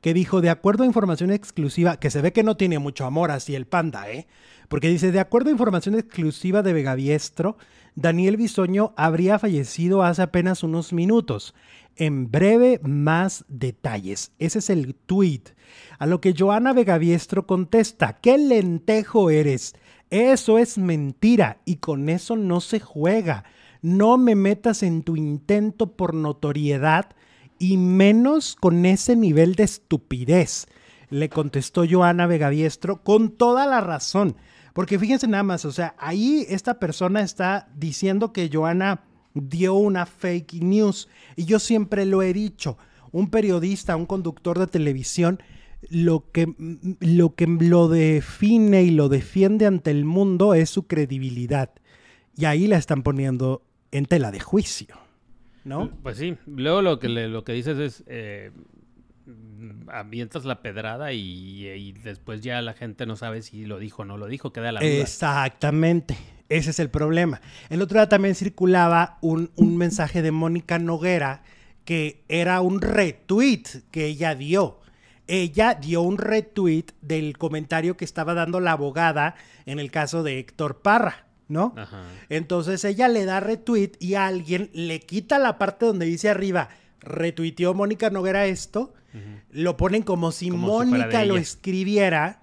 Speaker 1: que dijo, de acuerdo a información exclusiva, que se ve que no tiene mucho amor así el panda, ¿eh? Porque dice, de acuerdo a información exclusiva de Vegaviestro, Daniel Bisoño habría fallecido hace apenas unos minutos. En breve, más detalles. Ese es el tweet. A lo que Joana Vegaviestro contesta, ¿qué lentejo eres? Eso es mentira y con eso no se juega. No me metas en tu intento por notoriedad y menos con ese nivel de estupidez. Le contestó Joana Vegaviestro con toda la razón. Porque fíjense nada más, o sea, ahí esta persona está diciendo que Joana dio una fake news. Y yo siempre lo he dicho, un periodista, un conductor de televisión, lo que, lo que lo define y lo defiende ante el mundo es su credibilidad. Y ahí la están poniendo en tela de juicio. ¿No?
Speaker 2: Pues sí, luego lo que, lo que dices es, eh, avientas la pedrada y, después ya la gente no sabe si lo dijo o no lo dijo, queda la duda.
Speaker 1: Exactamente, ese es el problema. El otro día también circulaba un, un mensaje de Mónica Noguera que era un retweet que ella dio. Ella dio un retweet del comentario que estaba dando la abogada en el caso de Héctor Parra. ¿No? Entonces ella le da retweet y alguien le quita la parte donde dice arriba, retuiteó Mónica Noguera esto, lo ponen como si Mónica lo escribiera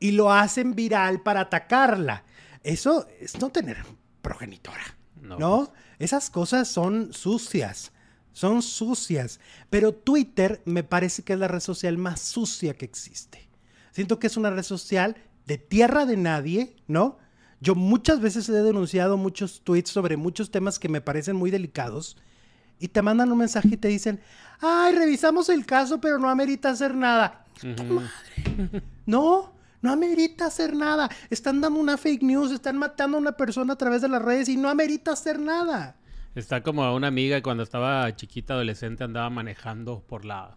Speaker 1: y lo hacen viral para atacarla. Eso es no tener progenitora, ¿no? Pues. Esas cosas son sucias, son sucias. Pero Twitter me parece que es la red social más sucia que existe. Siento que es una red social de tierra de nadie, ¿no? Yo muchas veces he denunciado muchos tweets sobre muchos temas que me parecen muy delicados y te mandan un mensaje y te dicen, ay, revisamos el caso, pero no amerita hacer nada. madre! No, no amerita hacer nada. Están dando una fake news, están matando a una persona a través de las redes y no amerita hacer nada.
Speaker 2: Está como una amiga cuando estaba chiquita, adolescente, andaba manejando por la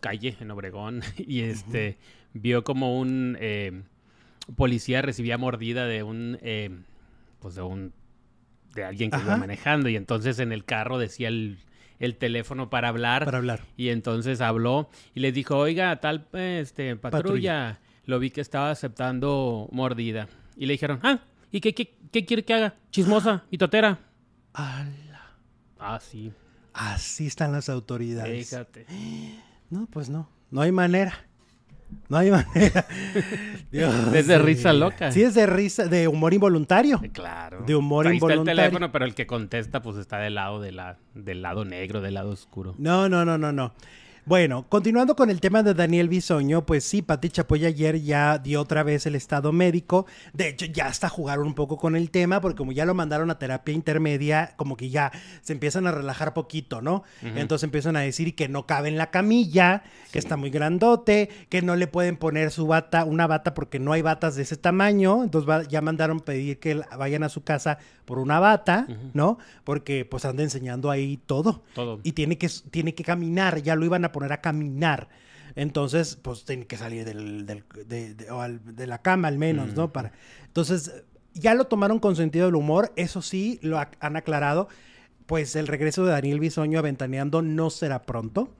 Speaker 2: calle en Obregón y este vio como un... Eh, policía recibía mordida de un, eh, pues de un, de alguien que iba manejando y entonces en el carro decía el, teléfono para hablar.
Speaker 1: Para hablar.
Speaker 2: Y entonces habló y le dijo, oiga, tal, este, patrulla, lo vi que estaba aceptando mordida. Y le dijeron, ah, ¿y qué, qué, quiere que haga? Chismosa y totera.
Speaker 1: ¡Hala!
Speaker 2: Ah, sí.
Speaker 1: Así están las autoridades.
Speaker 2: Fíjate.
Speaker 1: No, pues no, no hay manera. No hay manera.
Speaker 2: es de risa loca.
Speaker 1: Sí, es de risa, de humor involuntario.
Speaker 2: Claro.
Speaker 1: De humor Ahí involuntario.
Speaker 2: Está el teléfono, pero el que contesta, pues está del lado de la, del lado negro, del lado oscuro.
Speaker 1: No, no, no, no, no. Bueno, continuando con el tema de Daniel Bisoño, pues sí, Pati Chapoy ayer ya dio otra vez el estado médico. De hecho, ya hasta jugaron un poco con el tema, porque como ya lo mandaron a terapia intermedia, como que ya se empiezan a relajar poquito, ¿no? Entonces empiezan a decir que no cabe en la camilla, que está muy grandote, que no le pueden poner su bata, una bata, porque no hay batas de ese tamaño. Entonces ya mandaron pedir que vayan a su casa por una bata, ¿no? Porque pues anda enseñando ahí todo.
Speaker 2: Todo.
Speaker 1: Y tiene que, tiene que caminar, ya lo iban a poner a caminar. Entonces, pues tiene que salir del, del- de, de- o al- de la cama al menos, ¿no? Para, entonces, ya lo tomaron con sentido del humor, eso sí, lo han aclarado. Pues el regreso de Daniel Bisoño a Ventaneando no será pronto.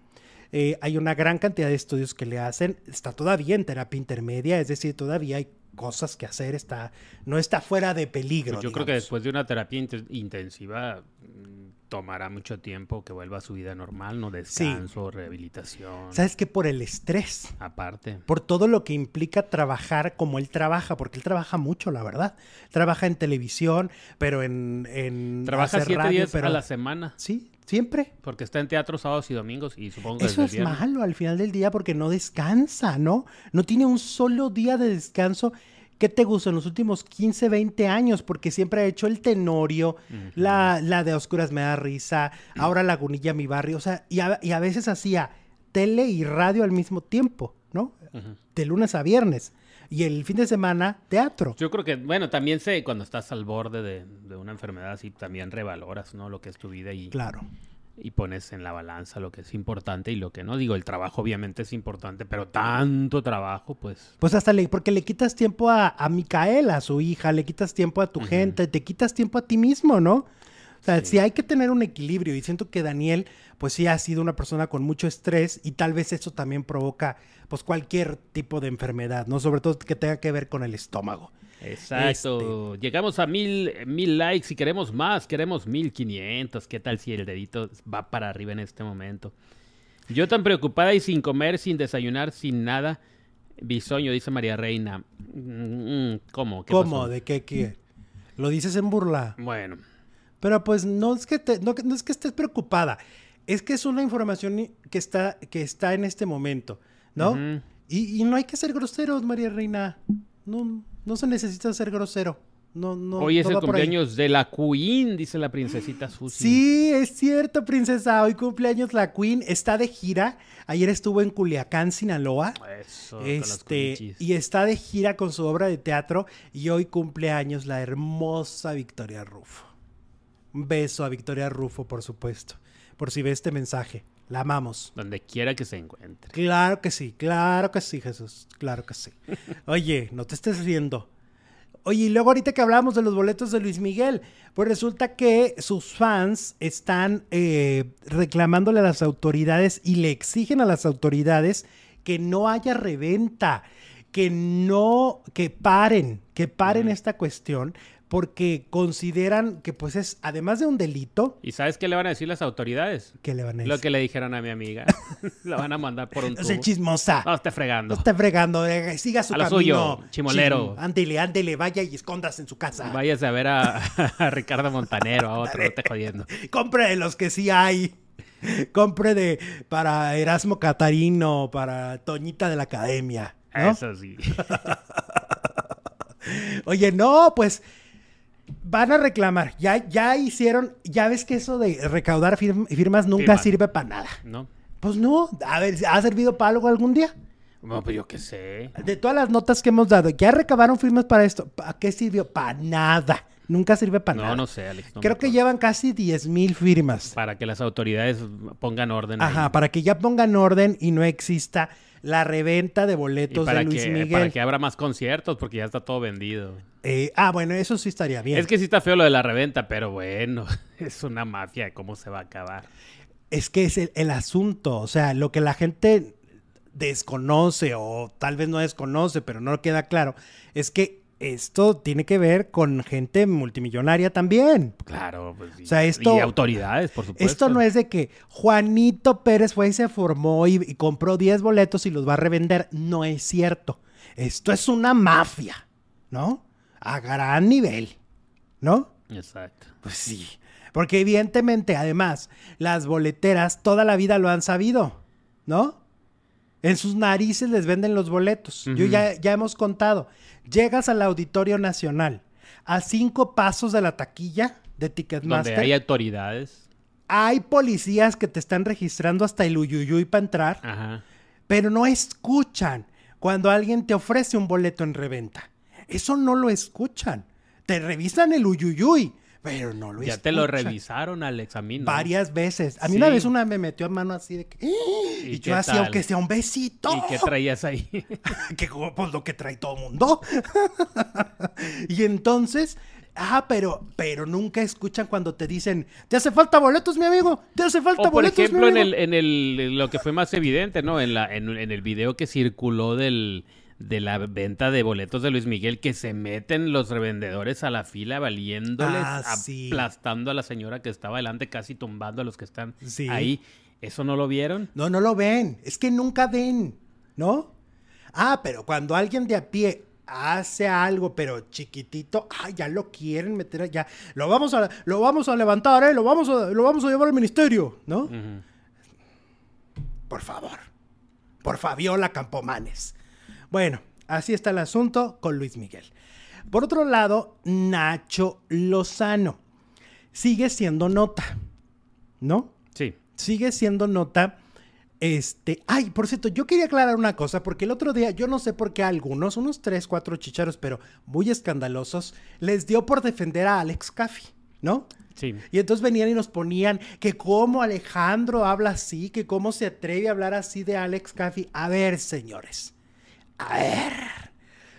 Speaker 1: Eh, hay una gran cantidad de estudios que le hacen. Está todavía en terapia intermedia, es decir, todavía hay cosas que hacer. Está, no está fuera de peligro.
Speaker 2: Pues yo creo que después de una terapia inte- intensiva mm, tomará mucho tiempo que vuelva a su vida normal, ¿no? Descanso, rehabilitación.
Speaker 1: ¿Sabes qué? Por el estrés.
Speaker 2: Aparte.
Speaker 1: por todo lo que implica trabajar como él trabaja, porque él trabaja mucho, la verdad. Trabaja en televisión, pero en... en
Speaker 2: Trabaja
Speaker 1: hacer
Speaker 2: siete
Speaker 1: radio,
Speaker 2: días
Speaker 1: pero-
Speaker 2: a la semana.
Speaker 1: Sí, siempre.
Speaker 2: Porque está en teatro sábados y domingos y supongo que
Speaker 1: Eso es
Speaker 2: viernes.
Speaker 1: malo al final del día porque no descansa, ¿no? No tiene un solo día de descanso. ¿Qué te gusta en los últimos 15, 20 años? Porque siempre ha hecho el tenorio, la, la de Oscuras me da risa, ahora Lagunilla mi barrio, o sea, y a, y a veces hacía tele y radio al mismo tiempo, ¿no? De lunes a viernes. Y el fin de semana, teatro.
Speaker 2: Yo creo que, bueno, también sé cuando estás al borde de, de una enfermedad así, también revaloras, ¿no? Lo que es tu vida y,
Speaker 1: Claro.
Speaker 2: y pones en la balanza lo que es importante y lo que no. Digo, el trabajo obviamente es importante, pero tanto trabajo, pues...
Speaker 1: Pues hasta le, porque le quitas tiempo a, a Micaela, a su hija, le quitas tiempo a tu gente, te quitas tiempo a ti mismo, ¿no? O sea,
Speaker 2: Sí.
Speaker 1: sí hay que tener un equilibrio y siento que Daniel, pues sí ha sido una persona con mucho estrés y tal vez eso también provoca, pues cualquier tipo de enfermedad, ¿no? Sobre todo que tenga que ver con el estómago.
Speaker 2: Exacto. Llegamos a mil, mil likes y queremos más, queremos mil quinientos. ¿Qué tal si el dedito va para arriba en este momento? Yo tan preocupada y sin comer, sin desayunar, sin nada. Bisoño, dice María Reina. Mm, ¿Cómo? ¿Qué
Speaker 1: ¿Cómo?
Speaker 2: pasó?
Speaker 1: ¿De qué? qué? Lo dices en burla.
Speaker 2: Bueno,
Speaker 1: Pero pues no es que te- no, no es que estés preocupada, es que es una información que está, que está en este momento, ¿no? Y, y no hay que ser groseros, María Reina. No, no se necesita ser grosero. No, no,
Speaker 2: hoy es
Speaker 1: no
Speaker 2: el cumpleaños de la Queen, dice la princesita Susi.
Speaker 1: Sí, es cierto, princesa. Hoy cumpleaños la Queen. Está de gira. Ayer estuvo en Culiacán, Sinaloa.
Speaker 2: Eso, con los
Speaker 1: Este,
Speaker 2: culichis.
Speaker 1: y está de gira con su obra de teatro. Y hoy cumpleaños la hermosa Victoria Rufo. Un beso a Victoria Rufo, por supuesto. Por si ve este mensaje. La amamos.
Speaker 2: Donde quiera que se encuentre.
Speaker 1: Claro que sí, claro que sí, Jesús. Claro que sí. Oye, no te estés riendo. Oye, y luego ahorita que hablábamos de los boletos de Luis Miguel, pues resulta que sus fans están eh, reclamándole a las autoridades y le exigen a las autoridades que no haya reventa, que no, que paren, que paren esta cuestión, porque consideran que pues es, además de un delito,
Speaker 2: ¿Y sabes qué le van a decir las autoridades?
Speaker 1: que le van a
Speaker 2: Lo
Speaker 1: decir.
Speaker 2: que le dijeron a mi amiga. Lo van a mandar por un
Speaker 1: No sé,
Speaker 2: tubo.
Speaker 1: chismosa.
Speaker 2: No esté fregando.
Speaker 1: No esté fregando, eh, siga su
Speaker 2: A lo
Speaker 1: camino.
Speaker 2: suyo, chimolero.
Speaker 1: Chim- Ándele, ándele, vaya y escóndase en su casa.
Speaker 2: Váyase a ver a, a Ricardo Montanero, a otro, no esté jodiendo.
Speaker 1: Compre de los que sí hay. Compre de para Erasmo Catarino, para Toñita de la Academia. ¿no?
Speaker 2: Eso sí.
Speaker 1: Oye, no, pues van a reclamar. Ya, ya hicieron, ya ves que eso de recaudar firm- firmas nunca sirve para nada.
Speaker 2: ¿No?
Speaker 1: Pues no, a ver, ¿ha servido para algo algún día?
Speaker 2: No, pues yo qué sé.
Speaker 1: De todas las notas que hemos dado, ya recabaron firmas para esto. ¿Para qué sirvió? Para nada. Nunca sirve para
Speaker 2: No,
Speaker 1: nada.
Speaker 2: no sé, Alex. no
Speaker 1: Creo que
Speaker 2: acuerdo.
Speaker 1: llevan casi 10 mil firmas.
Speaker 2: Para que las autoridades pongan orden ahí.
Speaker 1: Ajá, para que ya pongan orden y no exista la reventa de boletos de Luis
Speaker 2: que,
Speaker 1: Miguel.
Speaker 2: para que abra más conciertos, porque ya está todo vendido.
Speaker 1: Eh, ah, bueno, eso sí estaría bien.
Speaker 2: Es que sí está feo lo de la reventa, pero bueno, es una mafia. ¿Cómo se va a acabar?
Speaker 1: Es que es el, el asunto, o sea, lo que la gente desconoce o tal vez no desconoce, pero no queda claro, es que esto tiene que ver con gente multimillonaria también.
Speaker 2: Claro, pues.
Speaker 1: O sea, esto-
Speaker 2: Y autoridades, por supuesto.
Speaker 1: Esto no es de que Juanito Pérez fue y se formó y, y compró 10 boletos y los va a revender. No es cierto. Esto es una mafia, ¿no? A gran nivel, ¿no?
Speaker 2: Exacto.
Speaker 1: Pues sí. Porque evidentemente, además, las boleteras toda la vida lo han sabido, ¿no? En sus narices les venden los boletos. Yo ya, ya hemos contado. Llegas al Auditorio Nacional a cinco pasos de la taquilla de
Speaker 2: Donde
Speaker 1: Ticketmaster.
Speaker 2: hay autoridades.
Speaker 1: Hay policías que te están registrando hasta el uyuyuy para entrar,
Speaker 2: Ajá.
Speaker 1: pero no escuchan cuando alguien te ofrece un boleto en reventa. Eso no lo escuchan. Te revisan el uyuyuy, pero no lo
Speaker 2: Ya te lo revisaron al examen.
Speaker 1: Varias veces. A mí una vez una me metió en mano así de que... ¡Ah! ¿Y, yo hacía aunque sea un besito.
Speaker 2: ¿Y qué traías ahí?
Speaker 1: que pues lo que trae todo el mundo. y entonces... Ah, pero, pero nunca escuchan cuando te dicen, ¿te hace falta boletos, mi amigo? ¿Te hace falta boletos?
Speaker 2: Por ejemplo, en el, en el, lo que fue más evidente, ¿no? En, la, en, en el video que circuló del, de la venta de boletos de Luis Miguel que se meten los revendedores a la fila valiéndoles, ah, aplastando a la señora que estaba delante, casi tumbando a los que están ahí. ¿Eso no lo vieron?
Speaker 1: No, no lo ven. Es que nunca ven, ¿no? Ah, pero cuando alguien de a pie hace algo, pero chiquitito, ah, ya lo quieren meter allá. Lo vamos a, lo vamos a levantar, ¿eh? Lo vamos a, lo vamos a llevar al ministerio, ¿no? Por favor. Por Fabiola Campomanes. Bueno, así está el asunto con Luis Miguel. Por otro lado, Nacho Lozano sigue siendo nota, ¿no?
Speaker 2: Sí.
Speaker 1: Sigue siendo nota. Este, ay, por cierto, yo quería aclarar una cosa, porque el otro día, yo no sé por qué a algunos, unos tres, cuatro chicharos, pero muy escandalosos, les dio por defender a Alex Caffi, ¿no?
Speaker 2: Sí.
Speaker 1: Y entonces venían y nos ponían que cómo Alejandro habla así, que cómo se atreve a hablar así de Alex Caffi. A ver, señores, a ver,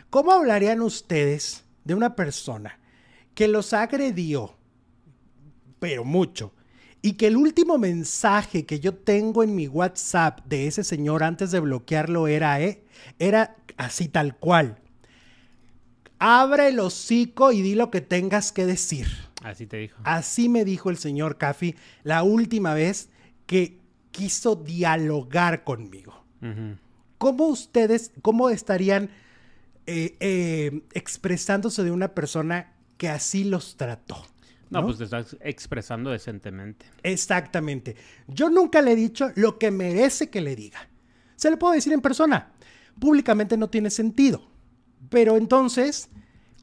Speaker 1: ¿cómo hablarían ustedes de una persona que los agredió, pero mucho, y que el último mensaje que yo tengo en mi WhatsApp de ese señor antes de bloquearlo era, eh, era así tal cual. Abre el hocico y di lo que tengas que decir.
Speaker 2: Así te dijo.
Speaker 1: Así me dijo el señor Caffi la última vez que quiso dialogar conmigo. ¿Cómo ustedes, cómo estarían eh, eh, expresándose de una persona que así los trató?
Speaker 2: ¿no? pues te estás expresando decentemente.
Speaker 1: Exactamente. Yo nunca le he dicho lo que merece que le diga. Se le puedo decir en persona. Públicamente no tiene sentido. Pero entonces,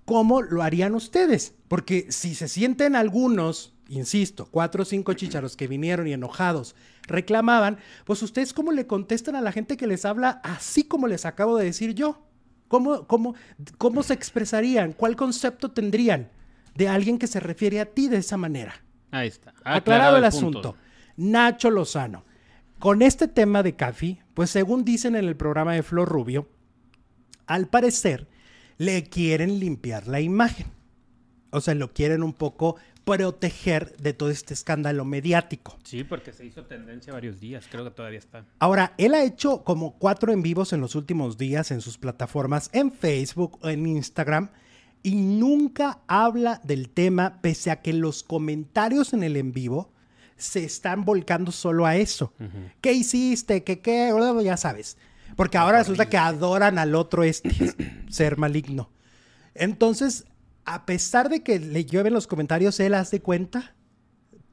Speaker 1: ¿cómo lo harían ustedes? Porque si se sienten algunos insisto, cuatro o cinco chícharos que vinieron y enojados reclamaban, pues ustedes cómo le contestan a la gente que les habla así como les acabo de decir yo. ¿Cómo, cómo, cómo se expresarían? ¿Cuál concepto tendrían de alguien que se refiere a ti de esa manera?
Speaker 2: Ahí está.
Speaker 1: Aclarado, el, asunto. Nacho Lozano. Con este tema de Cafi, pues según dicen en el programa de Flor Rubio, al parecer le quieren limpiar la imagen. O sea, lo quieren un poco proteger de todo este escándalo mediático.
Speaker 2: Sí, porque se hizo tendencia varios días, creo que todavía está.
Speaker 1: Ahora, él ha hecho como cuatro en vivos en los últimos días en sus plataformas, en Facebook, en Instagram, y nunca habla del tema, pese a que los comentarios en el en vivo se están volcando solo a eso. ¿Qué hiciste? ¿Qué qué? Ya sabes. Porque ahora resulta que adoran al otro este ser maligno. Entonces, a pesar de que le llueven los comentarios, él hace cuenta,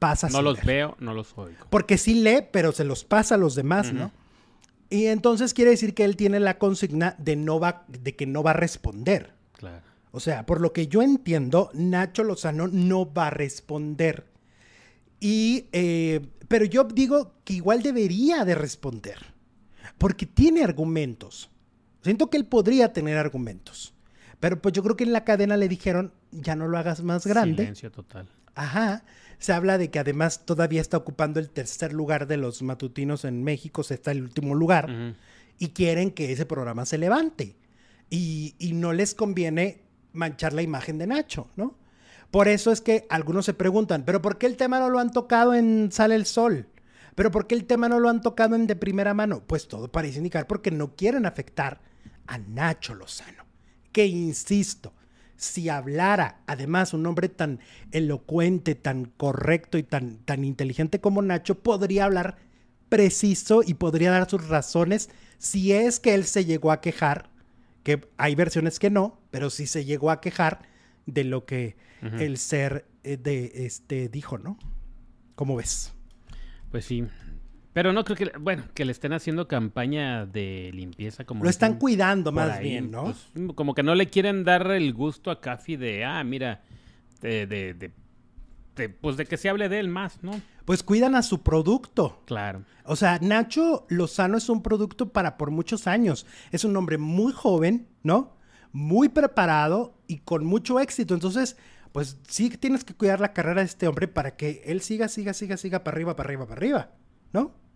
Speaker 1: pasa
Speaker 2: No los veo, no los oigo.
Speaker 1: Porque sí lee, pero se los pasa a los demás, ¿no? Y entonces quiere decir que él tiene la consigna de, no va, de que no va a responder.
Speaker 2: Claro.
Speaker 1: O sea, por lo que yo entiendo, Nacho Lozano no va a responder. Y, eh, pero yo digo que igual debería de responder. Porque tiene argumentos. Siento que él podría tener argumentos. Pero pues yo creo que en la cadena le dijeron, ya no lo hagas más grande.
Speaker 2: Silencio total.
Speaker 1: Ajá. Se habla de que además todavía está ocupando el tercer lugar de los matutinos en México, se está el último lugar, y quieren que ese programa se levante. Y, y no les conviene manchar la imagen de Nacho, ¿no? Por eso es que algunos se preguntan, ¿pero por qué el tema no lo han tocado en Sale el Sol? ¿Pero por qué el tema no lo han tocado en de primera mano? Pues todo parece indicar porque no quieren afectar a Nacho Lozano que, insisto, si hablara además un hombre tan elocuente, tan correcto y tan, tan inteligente como Nacho, podría hablar preciso y podría dar sus razones si es que él se llegó a quejar, que hay versiones que no, pero si se llegó a quejar de lo que el ser eh, de este dijo, ¿no? ¿Cómo ves?
Speaker 2: Pues sí, pero no creo que, bueno, que le estén haciendo campaña de limpieza como...
Speaker 1: Lo están cuidando más bien, ¿no?
Speaker 2: Pues, como que no le quieren dar el gusto a Cafi de, ah, mira, de, de, de, pues de que se hable de él más, ¿no?
Speaker 1: Pues cuidan a su producto.
Speaker 2: Claro.
Speaker 1: O sea, Nacho Lozano es un producto para por muchos años. Es un hombre muy joven, ¿no? Muy preparado y con mucho éxito. Entonces, pues sí tienes que cuidar la carrera de este hombre para que él siga, siga, siga, siga para arriba, para arriba, para arriba, ¿no?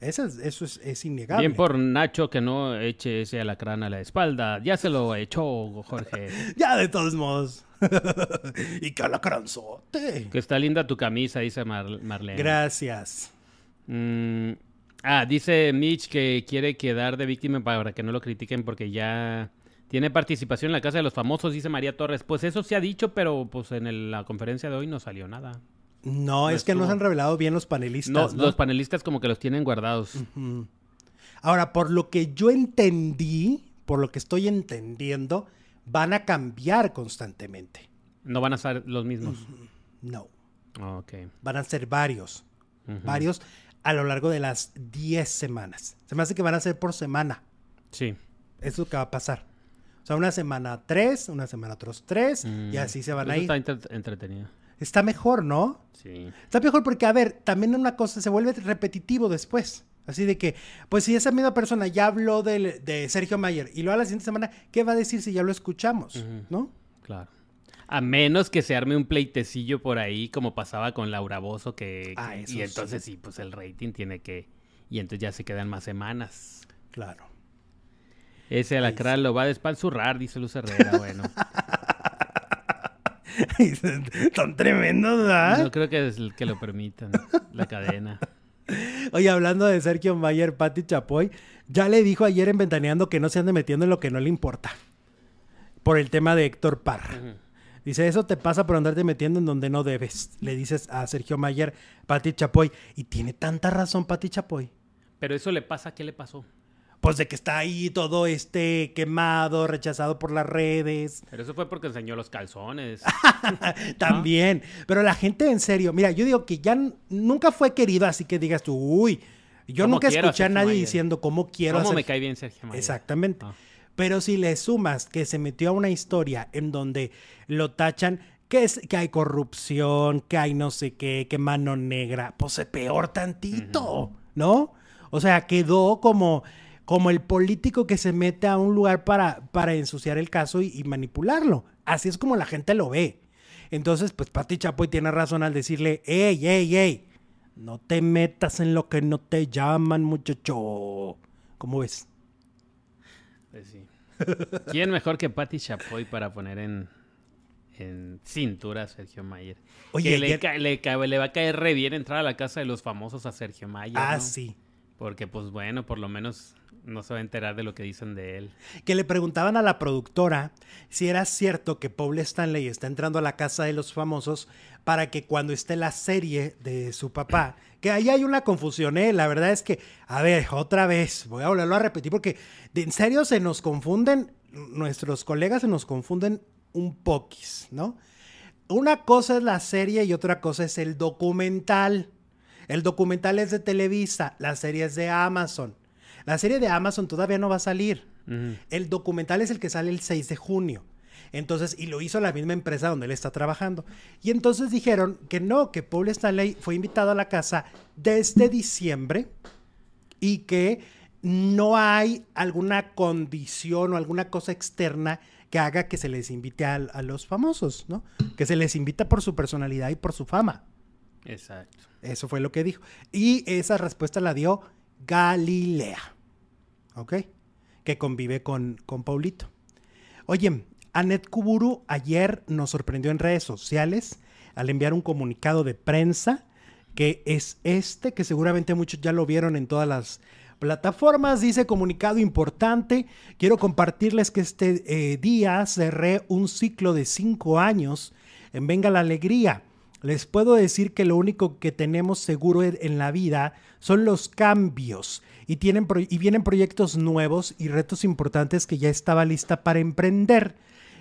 Speaker 1: Eso es, eso es, innegable.
Speaker 2: Bien por Nacho que no eche ese alacrán a la espalda. Ya se lo echó, Jorge.
Speaker 1: ya, de todos modos. y que alacranzote.
Speaker 2: Que está linda tu camisa, dice Marlene.
Speaker 1: Gracias.
Speaker 2: Mm, ah, dice Mitch que quiere quedar de víctima para que no lo critiquen porque ya tiene participación en la Casa de los Famosos, dice María Torres. Pues eso se ha dicho, pero pues en la conferencia de hoy no salió nada.
Speaker 1: No, es que no se han revelado bien los panelistas.
Speaker 2: No, los panelistas como que los tienen guardados.
Speaker 1: Ahora, por lo que yo entendí, por lo que estoy entendiendo, van a cambiar constantemente.
Speaker 2: No van a ser los mismos.
Speaker 1: No.
Speaker 2: ok.
Speaker 1: Van a ser varios. Varios a lo largo de las 10 semanas. Se me hace que van a ser por semana.
Speaker 2: Sí.
Speaker 1: Eso es lo que va a pasar. O sea, una semana tres, una semana otros tres, y mm. así se van a ir.
Speaker 2: Está entretenido.
Speaker 1: Está mejor, ¿no?
Speaker 2: Sí.
Speaker 1: Está mejor porque, a ver, también una cosa se vuelve repetitivo después. Así de que, pues si esa misma persona ya habló de, Sergio Mayer y luego a la siguiente semana, ¿qué va a decir si ya lo escuchamos? ¿No?
Speaker 2: Claro. A menos que se arme un pleitecillo por ahí, como pasaba con Laura Bozo, que, ah, y entonces sí. pues el rating tiene que. Y entonces ya se quedan más semanas.
Speaker 1: Claro.
Speaker 2: Ese alacrán lo va a despanzurrar, dice Luz Herrera. Bueno.
Speaker 1: Tan tremendo, ¿verdad?
Speaker 2: No creo que es el que lo permitan, la cadena.
Speaker 1: Oye, hablando de Sergio Mayer, Patti Chapoy, ya le dijo ayer en Ventaneando que no se ande metiendo en lo que no le importa. Por el tema de Héctor Parra. Dice, eso te pasa por andarte metiendo en donde no debes. Le dices a Sergio Mayer, Patti Chapoy. Y tiene tanta razón Patti Chapoy.
Speaker 2: Pero eso le pasa, ¿qué le pasó?
Speaker 1: Pues de que está ahí todo este quemado, rechazado por las redes.
Speaker 2: Pero eso fue porque enseñó los calzones.
Speaker 1: También. Pero la gente en serio, mira, yo digo que ya nunca fue querido, así que digas tú, uy, yo nunca escuché a, nadie diciendo cómo quiero
Speaker 2: ¿Cómo me cae bien Sergio Mayer?
Speaker 1: Exactamente. Ah. Pero si le sumas que se metió a una historia en donde lo tachan que, es, que hay corrupción, que hay no sé qué, que mano negra, pues peor tantito, ¿no? O sea, quedó como como el político que se mete a un lugar para, para ensuciar el caso y, manipularlo. Así es como la gente lo ve. Entonces, pues Pati Chapoy tiene razón al decirle, ey, ey, ey, no te metas en lo que no te llaman, muchacho. ¿Cómo ves?
Speaker 2: Pues sí. ¿Quién mejor que Pati Chapoy para poner en, en cintura a Sergio Mayer? Oye, le, le, va a caer re bien entrar a la casa de los famosos a Sergio Mayer.
Speaker 1: Ah, sí.
Speaker 2: Porque, pues bueno, por lo menos no se va a enterar de lo que dicen de él.
Speaker 1: Que le preguntaban a la productora si era cierto que Paul Stanley está entrando a la casa de los famosos para que cuando esté la serie de su papá, que ahí hay una confusión, ¿eh? La verdad es que, a ver, otra vez, voy a volverlo a repetir porque en serio se nos confunden, nuestros colegas se nos confunden un poquis, ¿no? Una cosa es la serie y otra cosa es el documental. El documental es de Televisa, la serie es de Amazon. La serie de Amazon todavía no va a salir. El documental es el que sale el 6 de junio. Entonces, y lo hizo la misma empresa donde él está trabajando. Y entonces dijeron que no, que Paul Stanley fue invitado a la casa desde diciembre y que no hay alguna condición o alguna cosa externa que haga que se les invite a, a, los famosos, ¿no? Que se les invita por su personalidad y por su fama.
Speaker 2: Exacto.
Speaker 1: Eso fue lo que dijo. Y esa respuesta la dio Galilea. ¿Ok? Que convive con, con Paulito. Oye, Anet Kuburu ayer nos sorprendió en redes sociales al enviar un comunicado de prensa que es este, que seguramente muchos ya lo vieron en todas las plataformas. Dice comunicado importante. Quiero compartirles que este eh, día cerré un ciclo de cinco años en Venga la Alegría. Les puedo decir que lo único que tenemos seguro en la vida son los cambios y, tienen y vienen proyectos nuevos y retos importantes que ya estaba lista para emprender.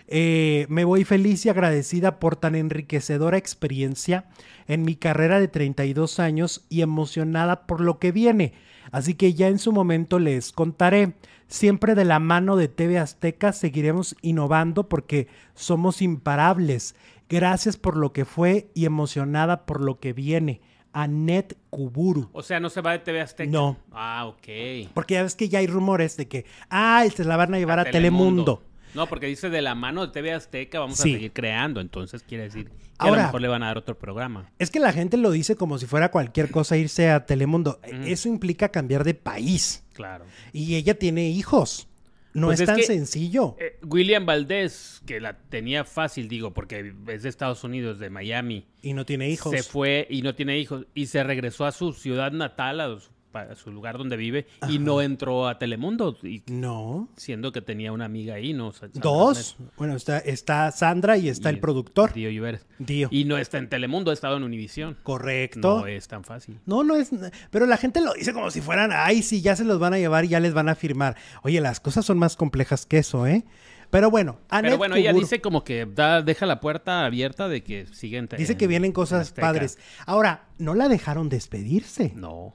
Speaker 1: Eh, me voy feliz y agradecida por tan enriquecedora experiencia en mi carrera de 32 años y emocionada por lo que viene. Así que ya en su momento les contaré. Siempre de la mano de TV Azteca seguiremos innovando porque somos imparables. Gracias por lo que fue y emocionada por lo que viene. Anet Kuburu.
Speaker 2: O sea, no se va de TV Azteca.
Speaker 1: No.
Speaker 2: Ah, ok.
Speaker 1: Porque ya ves que ya hay rumores de que, ah, se la van a llevar a, Telemundo.
Speaker 2: No, porque dice de la mano de TV Azteca vamos
Speaker 1: Sí.
Speaker 2: a seguir creando, entonces quiere decir que a
Speaker 1: Ahora-
Speaker 2: lo mejor le van a dar otro programa.
Speaker 1: Es que la gente lo dice como si fuera cualquier cosa irse a Telemundo. Eso implica cambiar de país.
Speaker 2: Claro.
Speaker 1: Y ella tiene hijos. No
Speaker 2: Pues
Speaker 1: es,
Speaker 2: es
Speaker 1: tan
Speaker 2: que-
Speaker 1: sencillo.
Speaker 2: Eh, William Valdés, que la tenía fácil, digo, porque es de Estados Unidos, de Miami,
Speaker 1: Y no tiene hijos.
Speaker 2: se fue y no tiene hijos y se regresó a su ciudad natal, a su, su lugar donde vive y no entró a Telemundo, y
Speaker 1: No.
Speaker 2: siendo que tenía una amiga ahí, ¿no?
Speaker 1: Dos. Bueno, está, está Sandra y está
Speaker 2: Y
Speaker 1: el productor.
Speaker 2: Dio Iberes.
Speaker 1: Dio.
Speaker 2: Y no está en Telemundo, ha estado en Univisión.
Speaker 1: Correcto.
Speaker 2: No es tan fácil.
Speaker 1: No, no es. Pero la gente lo dice como si fueran, ay, sí, ya se los van a llevar y ya les van a firmar. Oye, las cosas son más complejas que eso, ¿eh? Pero bueno, Annette
Speaker 2: Pero bueno, ella dice como que da, deja la puerta abierta de que siguen.
Speaker 1: dice que vienen cosas padres. Ahora, no la dejaron despedirse.
Speaker 2: No.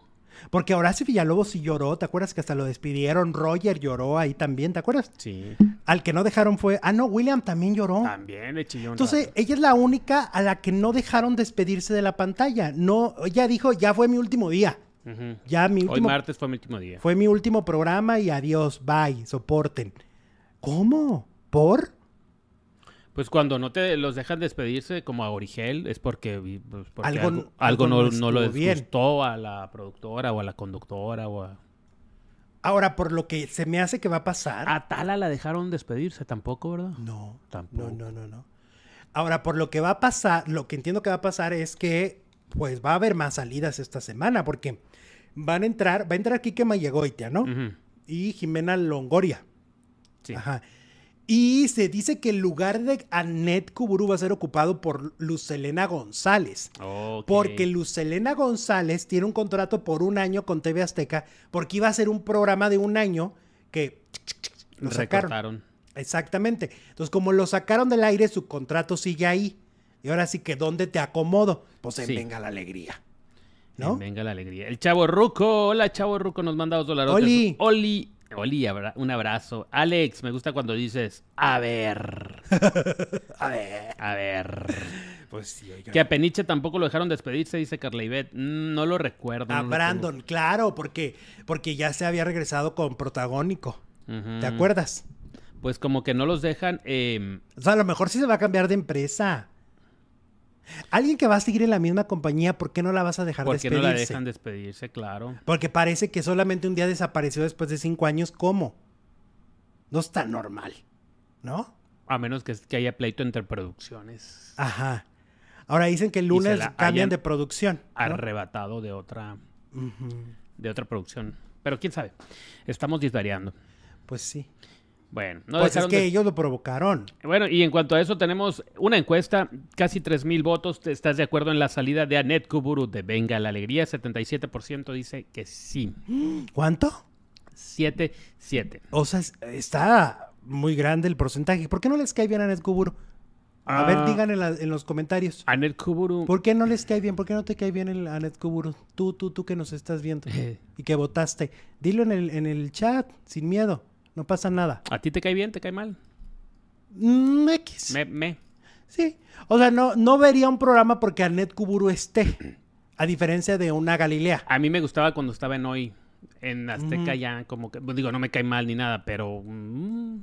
Speaker 1: Porque Horacio Villalobos sí lloró. ¿Te acuerdas que hasta lo despidieron? Roger lloró ahí también, ¿te acuerdas?
Speaker 2: Sí.
Speaker 1: Al que no dejaron fue. Ah, no, William también lloró.
Speaker 2: También le chilló
Speaker 1: Entonces,
Speaker 2: rato.
Speaker 1: ella es la única a la que no dejaron despedirse de la pantalla. No, ella dijo, ya fue mi último día. Ya mi
Speaker 2: Hoy
Speaker 1: último
Speaker 2: martes fue mi último día.
Speaker 1: Fue mi último programa y adiós, bye, soporten. ¿Cómo? ¿Por?
Speaker 2: Pues cuando no te los dejan despedirse como a Origel es porque, pues, porque
Speaker 1: Algo-
Speaker 2: algo,
Speaker 1: algo no
Speaker 2: no, no, lo
Speaker 1: estuvo bien.
Speaker 2: gustó a la productora o a la conductora o a...
Speaker 1: Ahora, por lo que se me hace que va a pasar.
Speaker 2: A Tala la dejaron despedirse tampoco, ¿verdad?
Speaker 1: no,
Speaker 2: Tampoco.
Speaker 1: no, no, no, no. Ahora, por lo que va a pasar, lo que entiendo que va a pasar es que, pues, va a haber más salidas esta semana, porque van a entrar, va a entrar Kike Mayegoitia, ¿no? Y Jimena Longoria.
Speaker 2: Sí.
Speaker 1: Ajá. Y se dice que el lugar de Annette Kuburu va a ser ocupado por Lucelena González.
Speaker 2: Ok.
Speaker 1: Porque Lucelena González tiene un contrato por un año con TV Azteca, porque iba a ser un programa de un año que lo sacaron.
Speaker 2: Recortaron.
Speaker 1: Exactamente. Entonces, como lo sacaron del aire, su contrato sigue ahí. Y ahora sí que, ¿dónde te acomodo? Pues en
Speaker 2: Sí.
Speaker 1: Venga la Alegría. ¿No?
Speaker 2: Venga la alegría. El Chavo Ruco. Hola, Chavo Ruco. Nos manda dos dólares.
Speaker 1: Oli.
Speaker 2: Oli. Oli, abra- un abrazo. Alex, me gusta cuando dices, a ver.
Speaker 1: A ver.
Speaker 2: A ver.
Speaker 1: Pues sí, oiga.
Speaker 2: Que a Peniche tampoco lo dejaron despedirse, dice Carla Ivette. Mm, no lo recuerdo.
Speaker 1: A
Speaker 2: no lo
Speaker 1: Brandon, claro, porque, porque ya se había regresado con protagónico. ¿Te acuerdas?
Speaker 2: Pues como que no los dejan. eh,
Speaker 1: O sea, a lo mejor sí se va a cambiar de empresa. Alguien que va a seguir en la misma compañía, ¿por qué no la vas a dejar
Speaker 2: porque no
Speaker 1: despedirse?
Speaker 2: la dejan despedirse, claro.
Speaker 1: Porque parece que solamente un día desapareció después de cinco años. ¿Cómo? No está normal, ¿no?
Speaker 2: A menos que, que haya pleito entre producciones.
Speaker 1: Ajá. Ahora dicen que el lunes cambian de producción. ¿no?
Speaker 2: Arrebatado de otra, de otra producción. Pero quién sabe. Estamos disvariando.
Speaker 1: Pues sí.
Speaker 2: Bueno, no
Speaker 1: pues es que
Speaker 2: de-
Speaker 1: ellos lo provocaron.
Speaker 2: Bueno, y en cuanto a eso, tenemos una encuesta, casi 3.000 votos. ¿Estás de acuerdo en la salida de Annette Kuburu de Venga la Alegría? 77% dice que sí.
Speaker 1: ¿Cuánto?
Speaker 2: 7, 7.
Speaker 1: O sea, es- está muy grande el porcentaje. ¿Por qué no les cae bien a Net Kuburu? A ver,
Speaker 2: Ah.
Speaker 1: digan en, la- en los comentarios.
Speaker 2: Annette Kuburu.
Speaker 1: ¿Por qué no les cae bien? ¿Por qué no te cae bien el Anet Kuburu? Tú, tú, tú que nos estás viendo y que votaste. Dilo en el, en el chat, sin miedo. No pasa nada.
Speaker 2: ¿A ti te cae bien? ¿Te cae mal?
Speaker 1: Mm, X.
Speaker 2: Me, me.
Speaker 1: Sí. O sea, no, no vería un programa porque Anet Kuburu esté. A diferencia de una Galilea.
Speaker 2: A mí me gustaba cuando estaba en hoy. En Azteca ya como que, pues, digo, no me cae mal ni nada, pero... mm,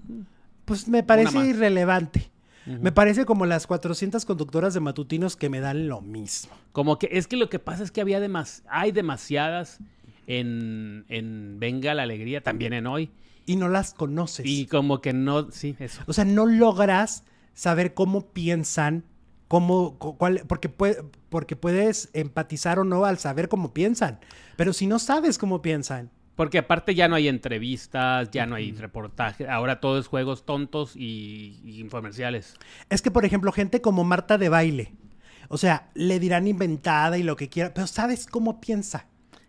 Speaker 1: Pues me parece irrelevante. Me parece como las 400 conductoras de matutinos que me dan lo mismo.
Speaker 2: como que es que lo que pasa es que había demas, hay demasiadas en, en Venga la Alegría, también en hoy.
Speaker 1: Y no las conoces.
Speaker 2: Y como que no, sí, eso.
Speaker 1: O sea, no logras saber cómo piensan, cómo, cu- cuál, porque, puede, porque puedes empatizar o no al saber cómo piensan. Pero si no sabes cómo piensan,
Speaker 2: Porque aparte ya no hay entrevistas, ya no hay reportajes, ahora todo es juegos tontos y, y infomerciales.
Speaker 1: es que, por ejemplo, gente como Marta de baile, o sea, le dirán inventada y lo que quiera, pero sabes cómo piensa.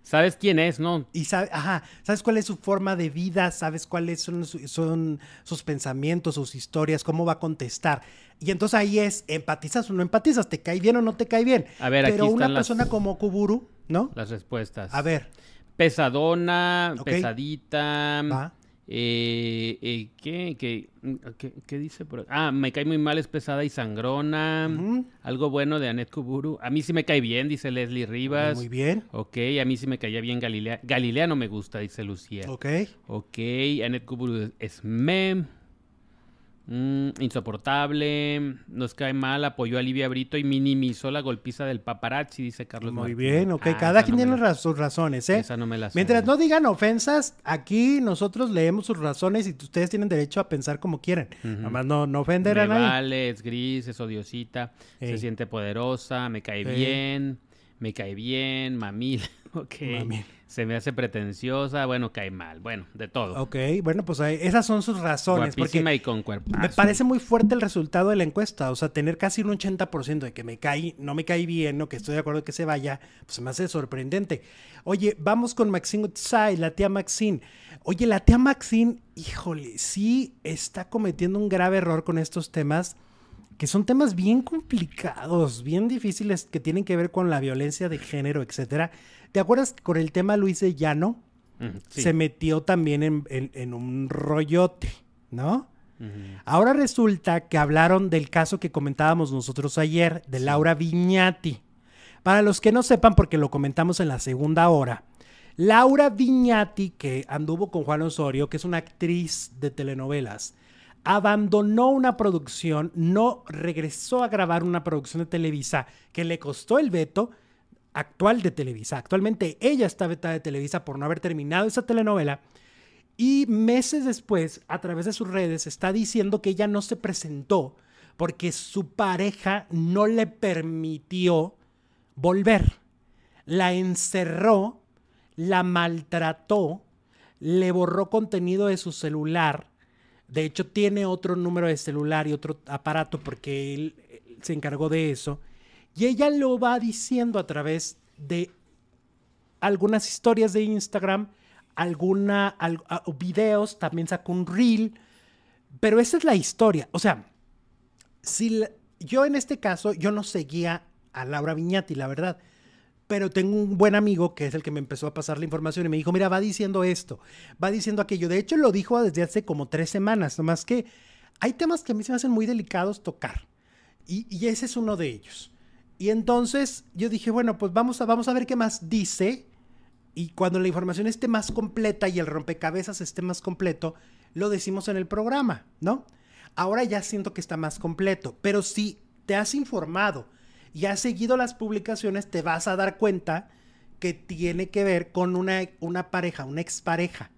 Speaker 2: ¿Sabes quién es, no?
Speaker 1: Y sabe, ajá, sabes cuál es su forma de vida, sabes cuáles son, su- son sus pensamientos, sus historias, cómo va a contestar. Y entonces ahí es, empatizas o no empatizas, te cae bien o no te cae bien.
Speaker 2: A ver, aquí
Speaker 1: Pero una
Speaker 2: las-
Speaker 1: persona como Kuburu, ¿no?
Speaker 2: Las respuestas.
Speaker 1: A ver,
Speaker 2: Pesadona, pesadita.
Speaker 1: Va.
Speaker 2: Eh, eh, ¿qué, qué, qué, qué dice? por? Ah, me cae muy mal, es pesada y sangrona. Algo bueno de Anet Kuburu. A mí sí me cae bien, dice Leslie Rivas.
Speaker 1: muy bien,
Speaker 2: Ok, a mí sí me caía bien Galilea. Galilea no me gusta, dice Lucía.
Speaker 1: ok.
Speaker 2: Ok, Anet Kuburu es- es me. Mm, insoportable, nos cae mal, apoyó a Livia Brito y minimizó la golpiza del paparazzi, dice Carlos.
Speaker 1: Muy bien, ok. Ah, Cada quien tiene sus razones, ¿eh?
Speaker 2: Esa no me la
Speaker 1: Mientras no digan ofensas, aquí nosotros leemos sus razones y ustedes tienen derecho a pensar como quieren. Además, no, no ofender a nadie.
Speaker 2: Vale, es gris, es odiosita, se siente poderosa, me cae bien, me cae bien, mamil, ok. Se me hace pretenciosa, bueno, cae mal, bueno, de todo.
Speaker 1: Ok, bueno, pues esas son sus razones.
Speaker 2: Guapísima y con cuerpo.
Speaker 1: Me parece muy fuerte el resultado de la encuesta, o sea, tener casi un 80% de que me cae, no me cae bien, o que estoy de acuerdo que se vaya, pues me hace sorprendente. Oye, vamos con Maxine Tsai, la tía Maxine. Oye, la tía Maxine, híjole, sí está cometiendo un grave error con estos temas que son temas bien complicados, bien difíciles, que tienen que ver con la violencia de género, etcétera. ¿Te acuerdas que con el tema Luis de Llano se metió también en, un rollote, ¿no? Ahora resulta que hablaron del caso que comentábamos nosotros ayer, de Laura Viñati. Para los que no sepan, porque lo comentamos en la segunda hora, Laura Viñati, que anduvo con Juan Osorio, que es una actriz de telenovelas, abandonó una producción, no regresó a grabar una producción de Televisa que le costó el veto actual de Televisa. Actualmente ella está vetada de Televisa por no haber terminado esa telenovela. Y meses después, a través de sus redes, está diciendo que ella no se presentó porque su pareja no le permitió volver. La encerró, la maltrató, le borró contenido de su celular de hecho, tiene otro número de celular y otro aparato porque él se encargó de eso. Y ella lo va diciendo a través de algunas historias de Instagram, alguna, videos, también sacó un reel. Pero esa es la historia. O sea, si yo en este caso, yo no seguía a Laura Viñati, la verdad pero tengo un buen amigo que es el que me empezó a pasar la información y me dijo, mira, va diciendo esto, va diciendo aquello. De hecho, lo dijo desde hace como tres semanas, nomás que hay temas que a mí se me hacen muy delicados tocar. Y, ese es uno de ellos. Y entonces yo dije, bueno, pues vamos a, vamos a ver qué más dice. Y cuando la información esté más completa y el rompecabezas esté más completo, lo decimos en el programa, ¿no? Ahora ya siento que está más completo. Pero si te has informado, y has seguido las publicaciones, te vas a dar cuenta que tiene que ver con una, una pareja, una expareja,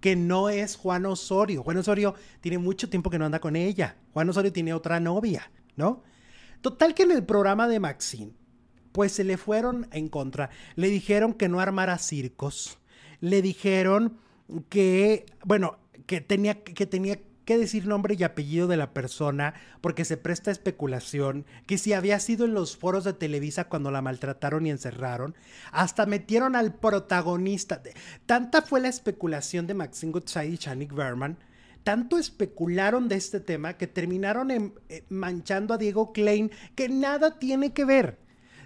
Speaker 1: que no es Juan Osorio. Juan Osorio tiene mucho tiempo que no anda con ella. Juan Osorio tiene otra novia, ¿no? Total que en el programa de Maxine, pues se le fueron en contra. Le dijeron que no armara circos. Le dijeron que, bueno, que tenía que, que decir nombre y apellido de la persona porque se presta especulación, que si había sido en los foros de Televisa cuando la maltrataron y encerraron, hasta metieron al protagonista. Tanta fue la especulación de Maxine Goodside y Chanik Berman, tanto especularon de este tema que terminaron eh, manchando a Diego Klein, que nada tiene que ver.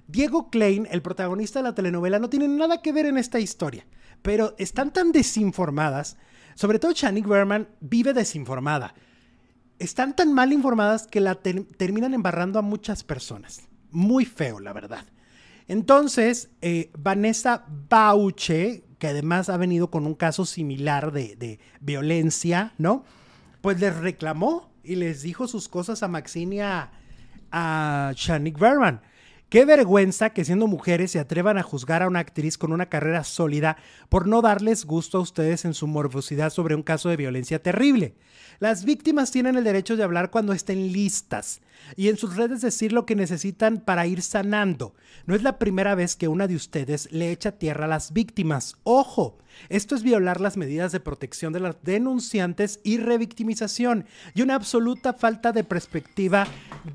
Speaker 1: Diego Klein, el protagonista de la telenovela, no tiene nada que ver en esta historia, pero están tan desinformadas sobre todo Chanik Berman vive desinformada. Están tan mal informadas que la terminan embarrando a muchas personas. Muy feo, la verdad. Entonces, eh, Vanessa Bauche, que además ha venido con un caso similar de, violencia, ¿no? Pues les reclamó y les dijo sus cosas a Maxine y a, a Shanik Berman. Qué vergüenza que siendo mujeres se atrevan a juzgar a una actriz con una carrera sólida por no darles gusto a ustedes en su morbosidad sobre un caso de violencia terrible. Las víctimas tienen el derecho de hablar cuando estén listas y en sus redes decir lo que necesitan para ir sanando. No es la primera vez que una de ustedes le echa tierra a las víctimas. Ojo, esto es violar las medidas de protección de las denunciantes y revictimización y una absoluta falta de perspectiva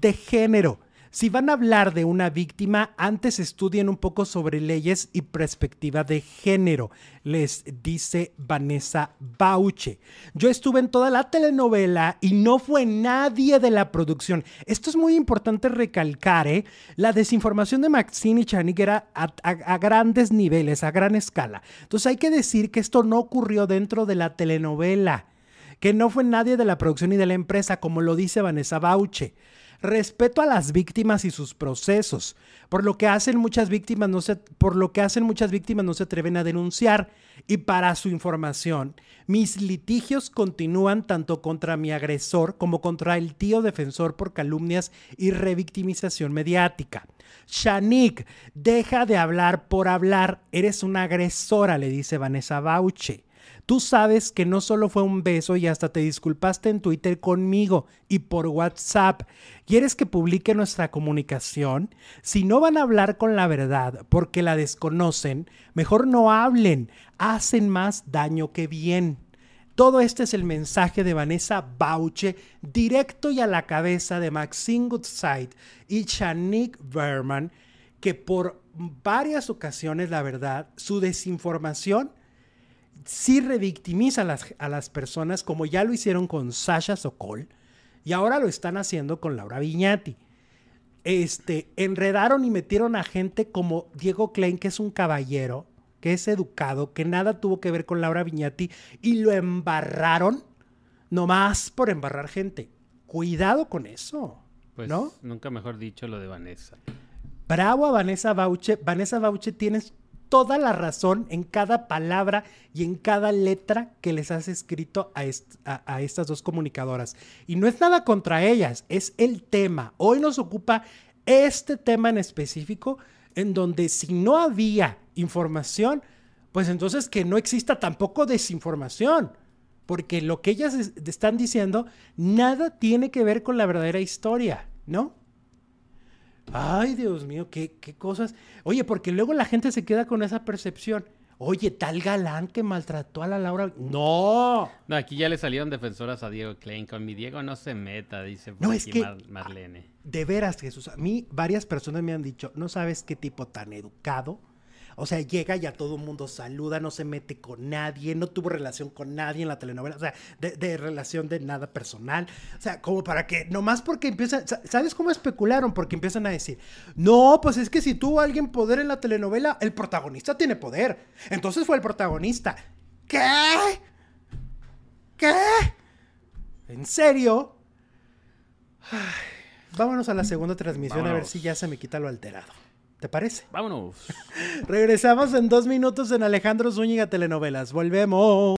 Speaker 1: de género. Si van a hablar de una víctima, antes estudien un poco sobre leyes y perspectiva de género, les dice Vanessa Bauche. Yo estuve en toda la telenovela y no fue nadie de la producción. Esto es muy importante recalcar, ¿eh? La desinformación de Maxine y Chanik era a, a grandes niveles, a gran escala. Entonces hay que decir que esto no ocurrió dentro de la telenovela, que no fue nadie de la producción y de la empresa, como lo dice Vanessa Bauche. Respeto a las víctimas y sus procesos. Por lo que hacen muchas víctimas no se, por lo que hacen muchas víctimas no se atreven a denunciar. Y para su información, mis litigios continúan tanto contra mi agresor como contra el tío defensor por calumnias y revictimización mediática. Shanik, deja de hablar por hablar, eres una agresora, le dice Vanessa Bauche. Tú sabes que no solo fue un beso y hasta te disculpaste en Twitter conmigo y por WhatsApp. ¿Quieres que publique nuestra comunicación? Si no van a hablar con la verdad porque la desconocen, mejor no hablen. Hacen más daño que bien. Todo este es el mensaje de Vanessa Bauche, directo y a la cabeza de Maxine Goodside y Chanik Berman, que por varias ocasiones, la verdad, su desinformación sí revictimiza a las, a las personas, como ya lo hicieron con Sasha Sokol, y ahora lo están haciendo con Laura Viñati. Este, enredaron y metieron a gente como Diego Klein, que es un caballero, que es educado, que nada tuvo que ver con Laura Viñati, y lo embarraron nomás por embarrar gente. Cuidado con eso. Pues ¿no?
Speaker 2: nunca mejor dicho lo de Vanessa.
Speaker 1: Bravo a Vanessa Bauche. Vanessa Bauche tienes toda la razón en cada palabra y en cada letra que les has escrito a, a, estas dos comunicadoras. Y no es nada contra ellas, es el tema. Hoy nos ocupa este tema en específico, en donde si no había información, pues entonces que no exista tampoco desinformación. Porque lo que ellas están diciendo nada tiene que ver con la verdadera historia, ¿no? Ay, Dios mío, qué, qué cosas. Oye, porque luego la gente se queda con esa percepción. Oye, tal galán que maltrató a la Laura. No.
Speaker 2: No, aquí ya le salieron defensoras a Diego Klein. Con mi Diego no se meta, dice no, es que, Marlene.
Speaker 1: De veras, Jesús. A mí varias personas me han dicho, no sabes qué tipo tan educado o sea, llega y a todo el mundo saluda, no se mete con nadie, no tuvo relación con nadie en la telenovela, o sea, de, relación de nada personal. O sea, como para que, nomás porque empiezan, ¿sabes cómo especularon? Porque empiezan a decir, no, pues es que si tuvo alguien poder en la telenovela, el protagonista tiene poder. Entonces fue el protagonista. ¿Qué? ¿Qué? ¿En serio? vámonos a la segunda transmisión a ver si ya se me quita lo alterado. ¿Te parece?
Speaker 2: Vámonos.
Speaker 1: Regresamos en dos minutos en Alejandro Zúñiga Telenovelas. Volvemos.